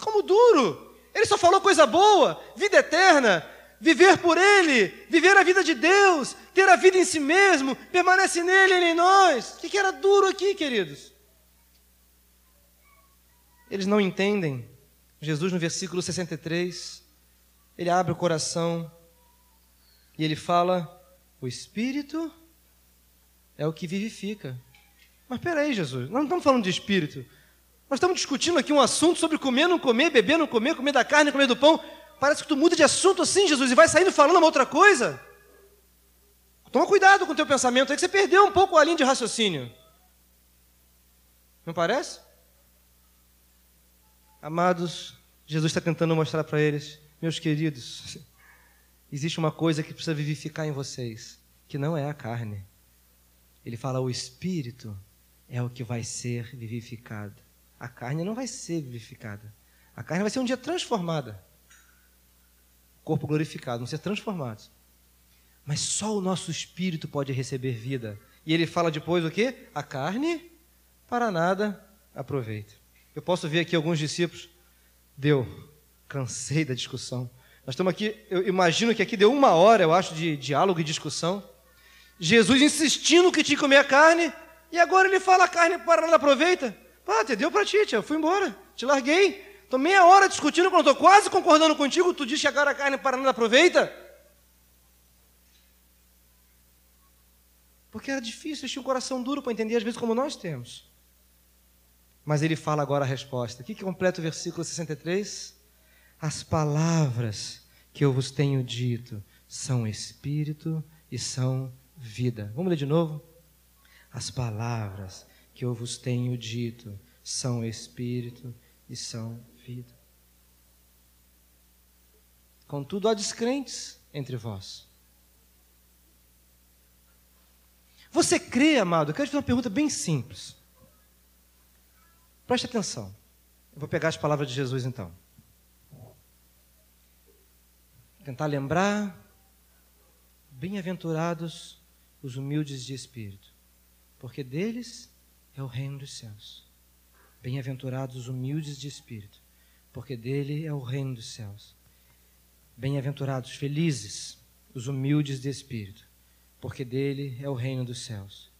Como duro? Ele só falou coisa boa, vida eterna, viver por Ele, viver a vida de Deus, ter a vida em si mesmo, permanece nele, Ele em nós. O que era duro aqui, queridos? Eles não entendem Jesus, no versículo 63, ele abre o coração e ele fala: O Espírito é o que vivifica. Mas peraí, Jesus, nós não estamos falando de Espírito. Nós estamos discutindo aqui um assunto sobre comer, não comer, beber, não comer, comer da carne, comer do pão. Parece que tu muda de assunto assim, Jesus, e vai saindo falando uma outra coisa. Toma cuidado com o teu pensamento aí, que você perdeu um pouco a linha de raciocínio. Não parece? Amados, Jesus está tentando mostrar para eles, meus queridos, existe uma coisa que precisa vivificar em vocês, que não é a carne. Ele fala, o espírito é o que vai ser vivificado. A carne não vai ser vivificada. A carne vai ser um dia transformada. Corpo glorificado, vão ser transformados. Mas só o nosso espírito pode receber vida. E ele fala depois o quê? A carne para nada aproveita. Eu posso ver aqui alguns discípulos, deu, cansei da discussão. Nós estamos aqui, eu imagino que aqui deu uma hora, eu acho, de diálogo e discussão. Jesus insistindo que tinha que comer a carne, e agora ele fala a carne para nada aproveita. Pá, te deu para ti, tia, eu fui embora, te larguei. Estou meia hora discutindo quando estou quase concordando contigo, tu diz que agora a carne para nada aproveita? Porque era difícil, eles tinham um coração duro para entender, às vezes, como nós temos. Mas ele fala agora a resposta. O que, completa o versículo 63? As palavras que eu vos tenho dito são espírito e são vida. Vamos ler de novo? As palavras que eu vos tenho dito são espírito e são vida. Contudo, há descrentes entre vós. Você crê, amado? Eu quero te fazer uma pergunta bem simples. Preste atenção. Eu vou pegar as palavras de Jesus então. Tentar lembrar. Bem-aventurados os humildes de espírito, porque deles é o reino dos céus. Bem-aventurados os humildes de espírito, porque dele é o reino dos céus. Bem-aventurados, felizes os humildes de espírito, porque dele é o reino dos céus.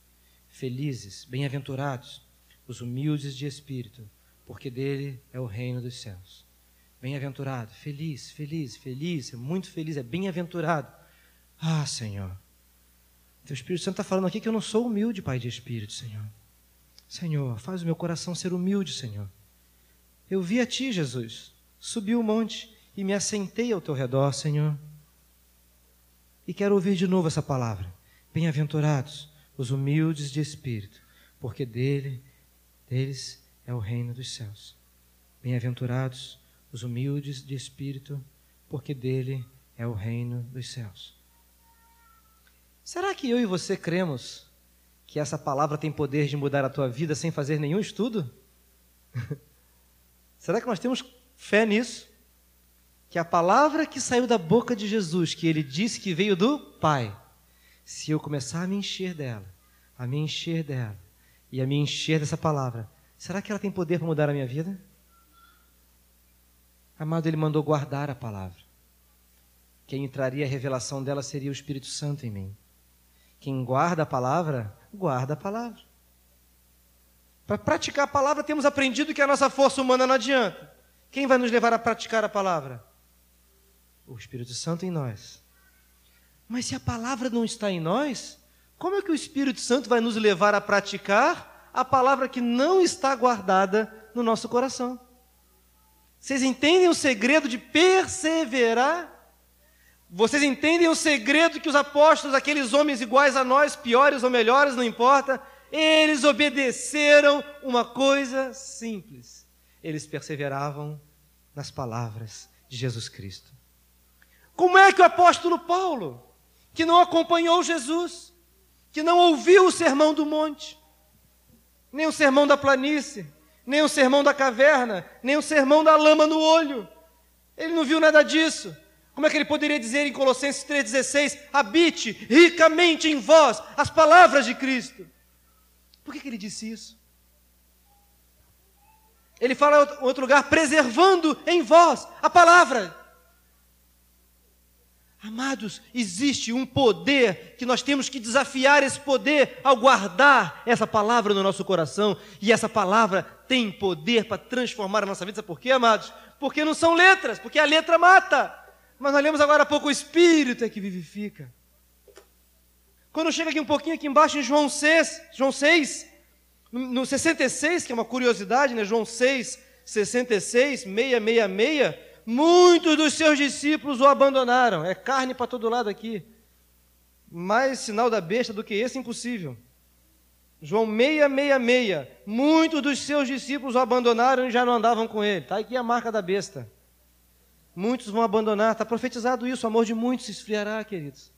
Felizes, bem-aventurados os humildes de espírito, porque dele é o reino dos céus. Bem-aventurado, feliz, feliz, feliz, é muito feliz, é bem-aventurado. Ah, Senhor, Teu Espírito Santo está falando aqui que eu não sou humilde, Pai de Espírito, Senhor. Senhor, faz o meu coração ser humilde, Senhor. Eu vi a Ti, Jesus, subi o monte e me assentei ao Teu redor, Senhor. E quero ouvir de novo essa palavra. Bem-aventurados os humildes de espírito, porque dele, deles é o reino dos céus. Bem-aventurados os humildes de espírito, porque dele é o reino dos céus. Será que eu e você cremos que essa palavra tem poder de mudar a tua vida sem fazer nenhum estudo? Será que nós temos fé nisso? Que a palavra que saiu da boca de Jesus, que ele disse que veio do Pai, se eu começar a me encher dela, a me encher dela e a me encher dessa palavra, será que ela tem poder para mudar a minha vida? Amado, ele mandou guardar a palavra. Quem entraria a revelação dela seria o Espírito Santo em mim. Quem guarda a palavra, guarda a palavra. Para praticar a palavra, temos aprendido que a nossa força humana não adianta. Quem vai nos levar a praticar a palavra? O Espírito Santo em nós. Mas se a palavra não está em nós, como é que o Espírito Santo vai nos levar a praticar a palavra que não está guardada no nosso coração? Vocês entendem o segredo de perseverar? Vocês entendem o segredo que os apóstolos, aqueles homens iguais a nós, piores ou melhores, não importa, eles obedeceram uma coisa simples. Eles perseveravam nas palavras de Jesus Cristo. Como é que o apóstolo Paulo, que não acompanhou Jesus, que não ouviu o sermão do monte, nem o sermão da planície, nem o sermão da caverna, nem o sermão da lama no olho, ele não viu nada disso. Como é que ele poderia dizer em Colossenses 3,16: habite ricamente em vós as palavras de Cristo? Por que, que ele disse isso? Ele fala em outro lugar, preservando em vós a palavra. Amados, existe um poder que nós temos que desafiar esse poder ao guardar essa palavra no nosso coração, e essa palavra tem poder para transformar a nossa vida. Sabe por quê, amados? Porque não são letras, porque a letra mata. Mas nós lemos agora há pouco, o Espírito é que vivifica. Quando chega aqui um pouquinho aqui embaixo em João 6, João 6, no 66, que é uma curiosidade, né? João 6, 66, 666, muitos dos seus discípulos o abandonaram. É carne para todo lado aqui. Mais sinal da besta do que esse, impossível. João 666, muitos dos seus discípulos o abandonaram e já não andavam com ele. Está aqui a marca da besta. Muitos vão abandonar, está profetizado isso, o amor de muitos se esfriará, queridos.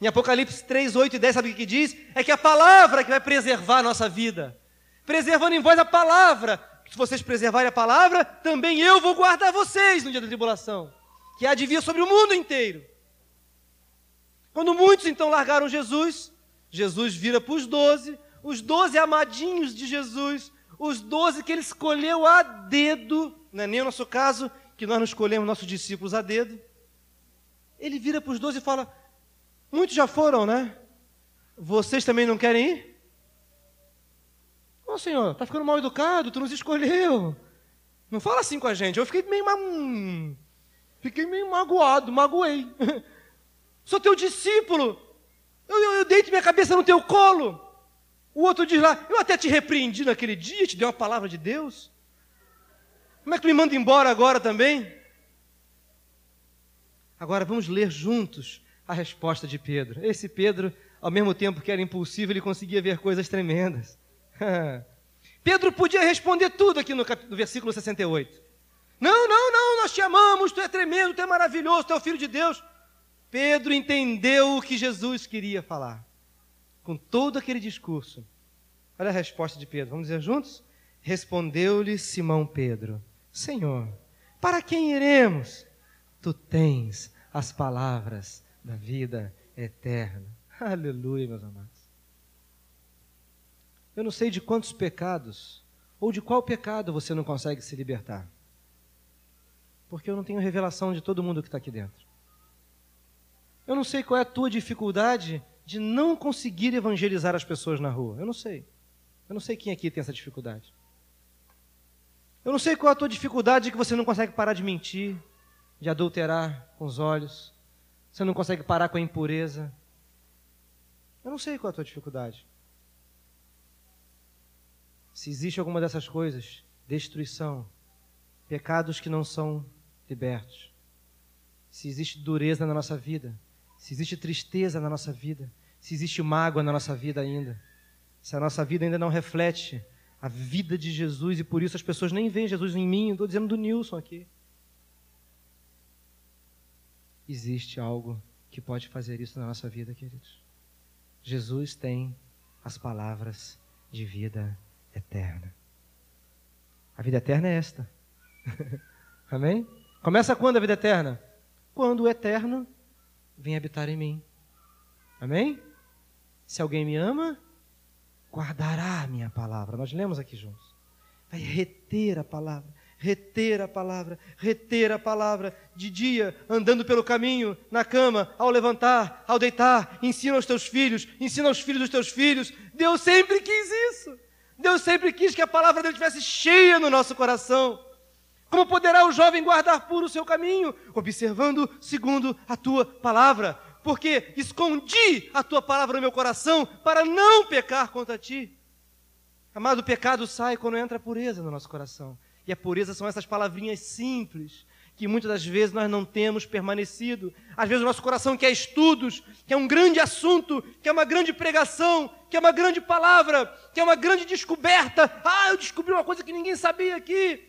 Em Apocalipse 3, 8 e 10, sabe o que diz? É que a palavra que vai preservar a nossa vida. Preservando em vós a palavra. Se vocês preservarem a palavra, também eu vou guardar vocês no dia da tribulação. Que vir sobre o mundo inteiro. Quando muitos então largaram Jesus, Jesus vira para os doze, os doze amadinhos de Jesus, os doze que ele escolheu a dedo, não é nem o nosso caso, que nós não escolhemos nossos discípulos a dedo, ele vira para os doze e fala: Muitos já foram, né? Vocês também não querem ir? Ô Senhor, está ficando mal educado, tu nos escolheu. Não fala assim com a gente. Eu fiquei meio, ma... fiquei meio magoado, magoei. Sou teu discípulo. Eu, eu, eu deito minha cabeça no teu colo. O outro diz lá, eu até te repreendi naquele dia, te dei uma palavra de Deus. Como é que tu me manda embora agora também? Agora vamos ler juntos a resposta de Pedro. Esse Pedro, ao mesmo tempo que era impulsivo, ele conseguia ver coisas tremendas. Pedro podia responder tudo aqui no, no versículo 68. Não, não, não, nós te amamos, tu é tremendo, tu é maravilhoso, tu é o filho de Deus. Pedro entendeu o que Jesus queria falar. Com todo aquele discurso. Olha a resposta de Pedro, vamos dizer juntos? Respondeu-lhe Simão Pedro: Senhor, para quem iremos? Tu tens as palavras da vida eterna. Aleluia, meus amados. Eu não sei de quantos pecados, ou de qual pecado você não consegue se libertar. Porque eu não tenho revelação de todo mundo que está aqui dentro. Eu não sei qual é a tua dificuldade de não conseguir evangelizar as pessoas na rua. Eu não sei. Eu não sei quem aqui tem essa dificuldade. Eu não sei qual é a tua dificuldade que você não consegue parar de mentir, de adulterar com os olhos. Você não consegue parar com a impureza. Eu não sei qual é a tua dificuldade. Se existe alguma dessas coisas, destruição, pecados que não são libertos, se existe dureza na nossa vida, se existe tristeza na nossa vida, se existe mágoa na nossa vida ainda, se a nossa vida ainda não reflete a vida de Jesus e por isso as pessoas nem veem Jesus em mim, estou dizendo do Nilson aqui. Existe algo que pode fazer isso na nossa vida, queridos. Jesus tem as palavras de vida eterna. A vida eterna é esta. Amém? Começa quando a vida eterna? Quando o eterno vem habitar em mim. Amém? Se alguém me ama, guardará a minha palavra. Nós lemos aqui juntos. Vai reter a palavra reter a palavra, reter a palavra, de dia, andando pelo caminho, na cama, ao levantar, ao deitar, ensina aos teus filhos, ensina aos filhos dos teus filhos. Deus sempre quis isso. Deus sempre quis que a palavra dele estivesse cheia no nosso coração. Como poderá o jovem guardar puro o seu caminho? Observando segundo a tua palavra. Porque escondi a tua palavra no meu coração para não pecar contra ti. Amado, o pecado sai quando entra a pureza no nosso coração. E a pureza são essas palavrinhas simples que muitas das vezes nós não temos permanecido. Às vezes o nosso coração quer estudos, quer um grande assunto, quer uma grande pregação, quer uma grande palavra, quer uma grande descoberta. Ah, eu descobri uma coisa que ninguém sabia aqui.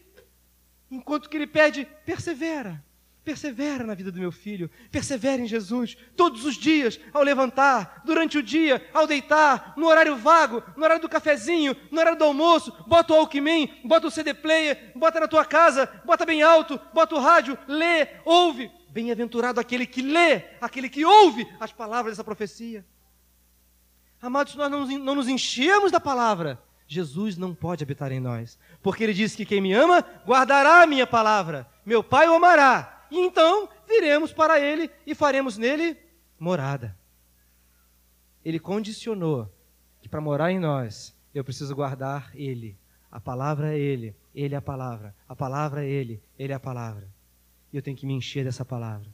Enquanto que ele pede, persevera. Persevera na vida do meu filho, persevera em Jesus, todos os dias, ao levantar, durante o dia, ao deitar, no horário vago, no horário do cafezinho, no horário do almoço, bota o Alckmin, bota o CD player, bota na tua casa, bota bem alto, bota o rádio, lê, ouve. Bem-aventurado aquele que lê, aquele que ouve as palavras dessa profecia. Amados, nós não, nos enchemos da palavra, Jesus não pode habitar em nós, porque ele disse que quem me ama guardará a minha palavra, meu Pai o amará e então viremos para ele e faremos nele morada. Ele condicionou que para morar em nós, eu preciso guardar ele. A palavra é ele, ele é a palavra. A palavra é ele, ele é a palavra. E eu tenho que me encher dessa palavra.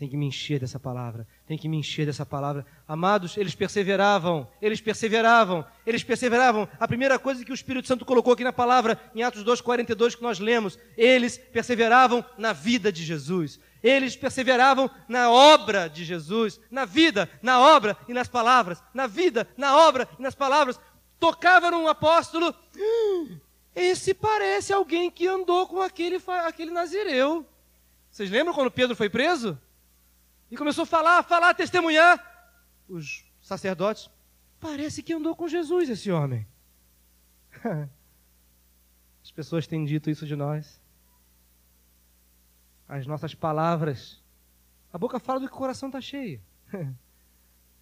Tem que me encher dessa palavra. Tem que me encher dessa palavra. Amados, eles perseveravam, eles perseveravam, eles perseveravam. A primeira coisa que o Espírito Santo colocou aqui na palavra, em Atos 2,42 que nós lemos, eles perseveravam na vida de Jesus. Eles perseveravam na obra de Jesus, na vida, na obra e nas palavras. Na vida, na obra e nas palavras. Tocava num apóstolo. Esse parece alguém que andou com aquele, aquele nazireu. Vocês lembram quando Pedro foi preso? E começou a falar, falar, testemunhar. Os sacerdotes, parece que andou com Jesus esse homem. As pessoas têm dito isso de nós. As nossas palavras. A boca fala do que o coração está cheio.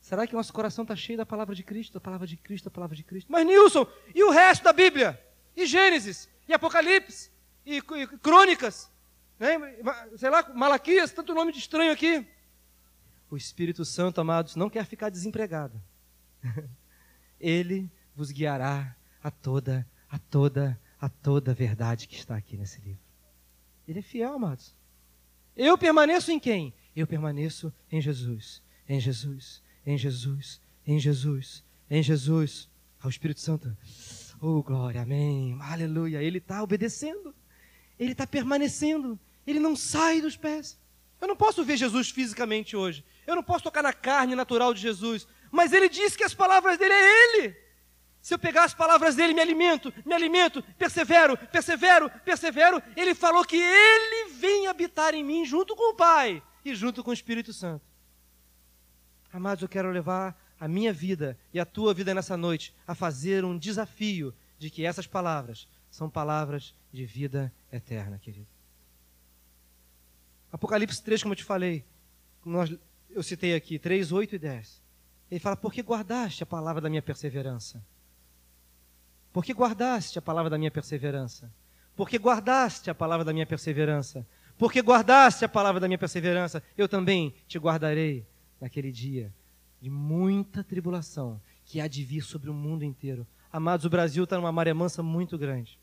Será que o nosso coração está cheio da palavra de Cristo, da palavra de Cristo, da palavra de Cristo? Mas Nilson, e o resto da Bíblia? E Gênesis? E Apocalipse? E, e Crônicas? Né? Sei lá, Malaquias, tanto nome de estranho aqui. O Espírito Santo, amados, não quer ficar desempregado. Ele vos guiará a toda, a toda a toda verdade que está aqui nesse livro. Ele é fiel, amados. Eu permaneço em quem? Eu permaneço em Jesus, em Jesus, em Jesus, em Jesus, em Jesus. Ao Espírito Santo. Oh, glória, amém, aleluia. Ele está obedecendo, ele está permanecendo, ele não sai dos pés. Eu não posso ver Jesus fisicamente hoje, eu não posso tocar na carne natural de Jesus, mas ele disse que as palavras dele é ele. Se eu pegar as palavras dele, me alimento, me alimento, persevero, persevero, persevero, ele falou que ele vem habitar em mim junto com o Pai e junto com o Espírito Santo. Amados, eu quero levar a minha vida e a tua vida nessa noite a fazer um desafio de que essas palavras são palavras de vida eterna, querido. Apocalipse 3, como eu te falei, nós, eu citei aqui, 3, 8 e 10. Ele fala: Por que guardaste a palavra da minha perseverança? Por que guardaste a palavra da minha perseverança? Porque guardaste a palavra da minha perseverança. Porque guardaste a palavra da minha perseverança, eu também te guardarei naquele dia de muita tribulação que há de vir sobre o mundo inteiro. Amados, o Brasil está numa maré mansa muito grande.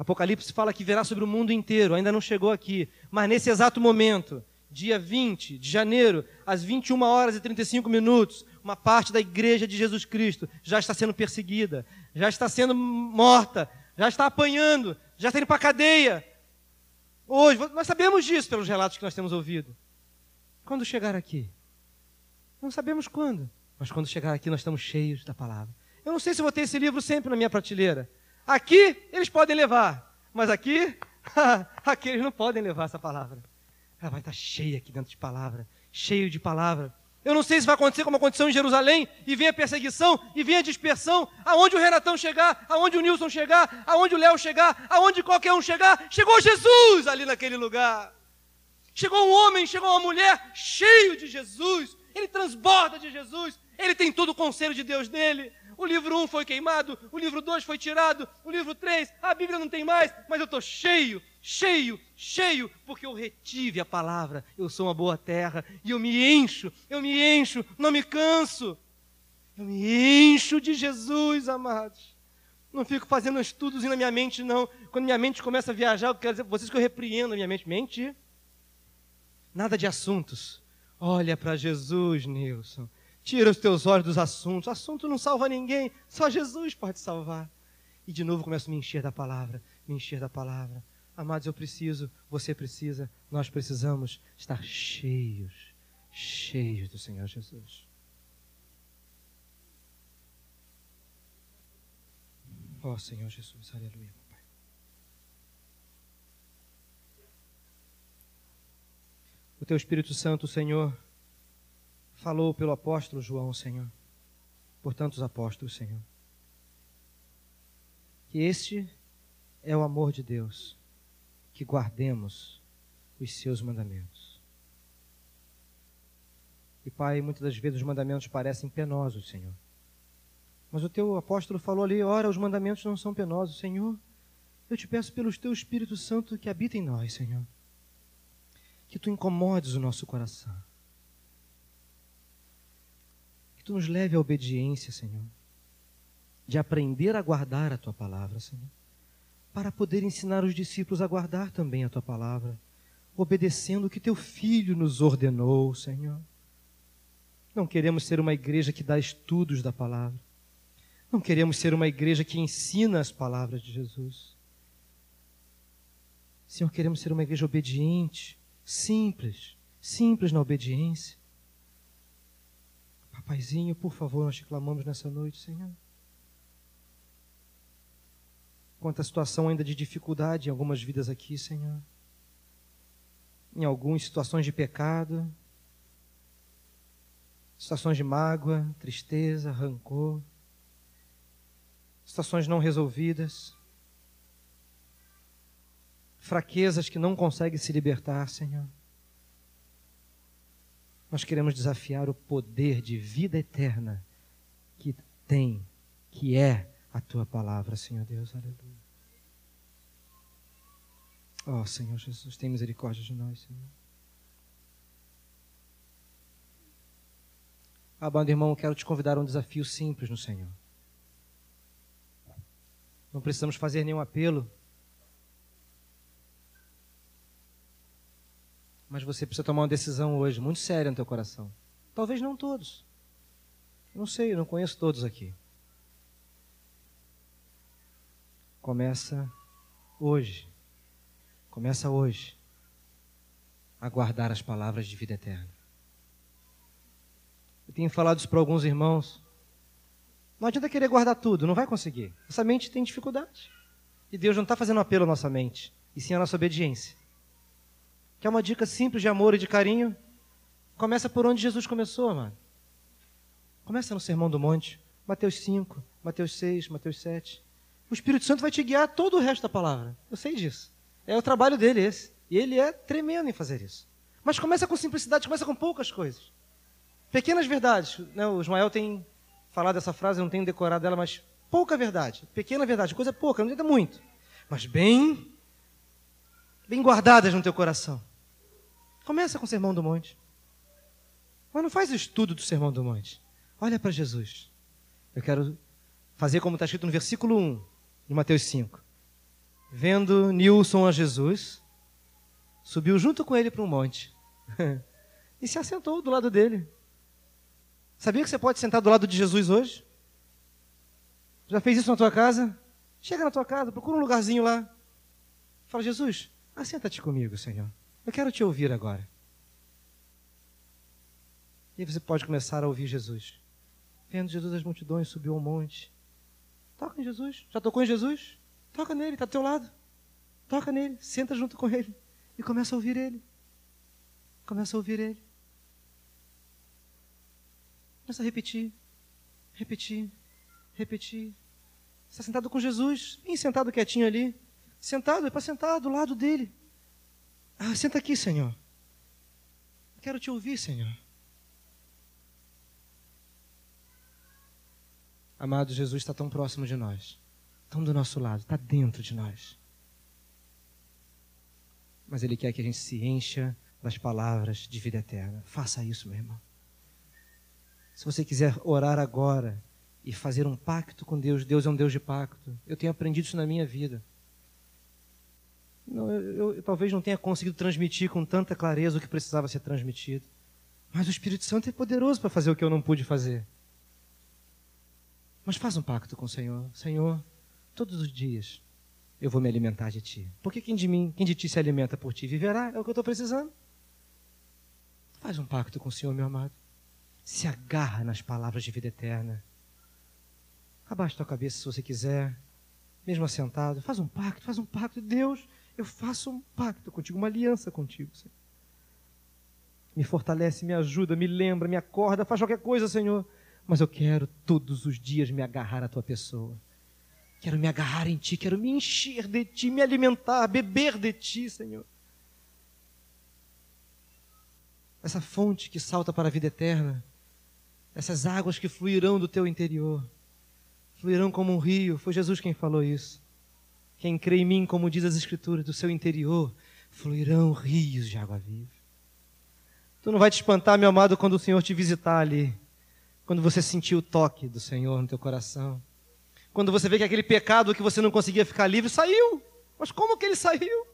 Apocalipse fala que virá sobre o mundo inteiro, ainda não chegou aqui, mas nesse exato momento, dia 20 de janeiro, às 21 horas e 35 minutos, uma parte da igreja de Jesus Cristo já está sendo perseguida, já está sendo morta, já está apanhando, já está indo para a cadeia. Hoje, nós sabemos disso pelos relatos que nós temos ouvido. Quando chegar aqui, não sabemos quando, mas quando chegar aqui nós estamos cheios da palavra. Eu não sei se vou ter esse livro sempre na minha prateleira. Aqui eles podem levar, mas aqui, aqui eles não podem levar essa palavra. Ela vai estar cheia aqui dentro de palavra, cheio de palavra. Eu não sei se vai acontecer como aconteceu em Jerusalém, e vem a perseguição, e vem a dispersão, aonde o Renatão chegar, aonde o Nilson chegar, aonde o Léo chegar, aonde qualquer um chegar, chegou Jesus ali naquele lugar. Chegou um homem, chegou uma mulher cheio de Jesus, ele transborda de Jesus, ele tem todo o conselho de Deus nele. O livro 1 um foi queimado, o livro 2 foi tirado, o livro 3, a Bíblia não tem mais, mas eu estou cheio, cheio, cheio, porque eu retive a palavra. Eu sou uma boa terra e eu me encho, eu me encho, não me canso. Eu me encho de Jesus, amados. Não fico fazendo estudos na minha mente, não. Quando minha mente começa a viajar, eu quero dizer para vocês que eu repreendo a minha mente. Mente. Nada de assuntos. Olha para Jesus, Nilson. Tira os teus olhos dos assuntos. O assunto não salva ninguém. Só Jesus pode salvar. E de novo começo a me encher da palavra, me encher da palavra. Amados, eu preciso, você precisa, nós precisamos estar cheios, cheios do Senhor Jesus. Ó oh, Senhor Jesus, aleluia. O teu Espírito Santo, Senhor, falou pelo apóstolo João, Senhor, por tantos apóstolos, Senhor. Que este é o amor de Deus, que guardemos os seus mandamentos. E Pai, muitas das vezes os mandamentos parecem penosos, Senhor. Mas o teu apóstolo falou ali, ora, os mandamentos não são penosos, Senhor. Eu te peço pelo teu Espírito Santo que habita em nós, Senhor que tu incomodes o nosso coração. Que tu nos leve à obediência, Senhor, de aprender a guardar a tua palavra, Senhor, para poder ensinar os discípulos a guardar também a tua palavra, obedecendo o que teu filho nos ordenou, Senhor. Não queremos ser uma igreja que dá estudos da palavra. Não queremos ser uma igreja que ensina as palavras de Jesus. Senhor, queremos ser uma igreja obediente, Simples, simples na obediência. Papaizinho, por favor, nós te clamamos nessa noite, Senhor. Quanta situação ainda de dificuldade em algumas vidas aqui, Senhor. Em algumas situações de pecado, situações de mágoa, tristeza, rancor, situações não resolvidas fraquezas que não conseguem se libertar, Senhor. Nós queremos desafiar o poder de vida eterna que tem, que é a tua palavra, Senhor Deus. Aleluia. Ó oh, Senhor Jesus, tem misericórdia de nós, Senhor. Amado irmão, quero te convidar a um desafio simples no Senhor. Não precisamos fazer nenhum apelo. Mas você precisa tomar uma decisão hoje, muito séria no teu coração. Talvez não todos. Não sei, não conheço todos aqui. Começa hoje. Começa hoje a guardar as palavras de vida eterna. Eu tenho falado isso para alguns irmãos. Não adianta querer guardar tudo, não vai conseguir. Essa mente tem dificuldade. E Deus não está fazendo apelo à nossa mente, e sim à nossa obediência. Quer uma dica simples de amor e de carinho? Começa por onde Jesus começou, mano. Começa no Sermão do Monte, Mateus 5, Mateus 6, Mateus 7. O Espírito Santo vai te guiar todo o resto da palavra. Eu sei disso. É o trabalho dele esse. E ele é tremendo em fazer isso. Mas começa com simplicidade, começa com poucas coisas. Pequenas verdades. Né? O Ismael tem falado essa frase, eu não tenho decorado ela, mas pouca verdade. Pequena verdade, coisa pouca, não adianta muito. Mas bem, bem guardadas no teu coração. Começa com o Sermão do Monte. Mas não faz o estudo do Sermão do Monte. Olha para Jesus. Eu quero fazer como está escrito no versículo 1 de Mateus 5. Vendo Nilson a Jesus, subiu junto com ele para um monte e se assentou do lado dele. Sabia que você pode sentar do lado de Jesus hoje? Já fez isso na tua casa? Chega na tua casa, procura um lugarzinho lá. Fala, Jesus, assenta-te comigo, Senhor. Eu quero te ouvir agora. E você pode começar a ouvir Jesus. Vendo Jesus as multidões, subiu ao monte. Toca em Jesus. Já tocou em Jesus? Toca nele, está do teu lado. Toca nele, senta junto com ele e começa a ouvir ele. Começa a ouvir ele. Começa a repetir, repetir, repetir. Está sentado com Jesus, bem sentado quietinho ali. Sentado, é para sentar do lado dele. Ah, senta aqui, Senhor. Quero te ouvir, Senhor. Amado, Jesus está tão próximo de nós, tão do nosso lado, está dentro de nós. Mas Ele quer que a gente se encha das palavras de vida eterna. Faça isso, meu irmão. Se você quiser orar agora e fazer um pacto com Deus, Deus é um Deus de pacto. Eu tenho aprendido isso na minha vida. Não, eu, eu, talvez não tenha conseguido transmitir com tanta clareza o que precisava ser transmitido. Mas o Espírito Santo é poderoso para fazer o que eu não pude fazer. Mas faz um pacto com o Senhor. Senhor, todos os dias eu vou me alimentar de ti. Porque quem de mim, quem de ti se alimenta por ti, viverá. É o que eu estou precisando. Faz um pacto com o Senhor, meu amado se agarra nas palavras de vida eterna. Abaixa tua cabeça se você quiser, mesmo assentado. Faz um pacto, faz um pacto. Deus, eu faço um pacto contigo, uma aliança contigo, Senhor. Me fortalece, me ajuda, me lembra, me acorda, faz qualquer coisa, Senhor. Mas eu quero todos os dias me agarrar à tua pessoa. Quero me agarrar em ti, quero me encher de ti, me alimentar, beber de ti, Senhor. Essa fonte que salta para a vida eterna essas águas que fluirão do teu interior, fluirão como um rio. Foi Jesus quem falou isso. Quem crê em mim, como diz as Escrituras, do seu interior fluirão rios de água viva. Tu não vai te espantar, meu amado, quando o Senhor te visitar ali. Quando você sentir o toque do Senhor no teu coração. Quando você vê que aquele pecado que você não conseguia ficar livre saiu. Mas como que ele saiu?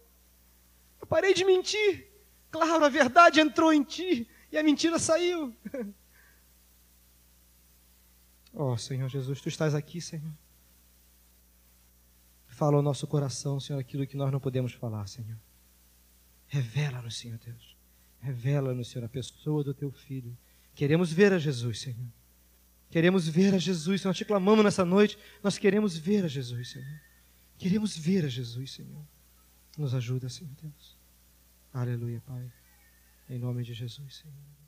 Eu parei de mentir. Claro, a verdade entrou em ti e a mentira saiu. Oh, Senhor Jesus, tu estás aqui, Senhor. Fala ao nosso coração, Senhor, aquilo que nós não podemos falar, Senhor. Revela-nos, Senhor Deus. Revela-nos, Senhor, a pessoa do teu filho. Queremos ver a Jesus, Senhor. Queremos ver a Jesus, Senhor. Nós te clamamos nessa noite. Nós queremos ver a Jesus, Senhor. Queremos ver a Jesus, Senhor. Nos ajuda, Senhor Deus. Aleluia, Pai. Em nome de Jesus, Senhor.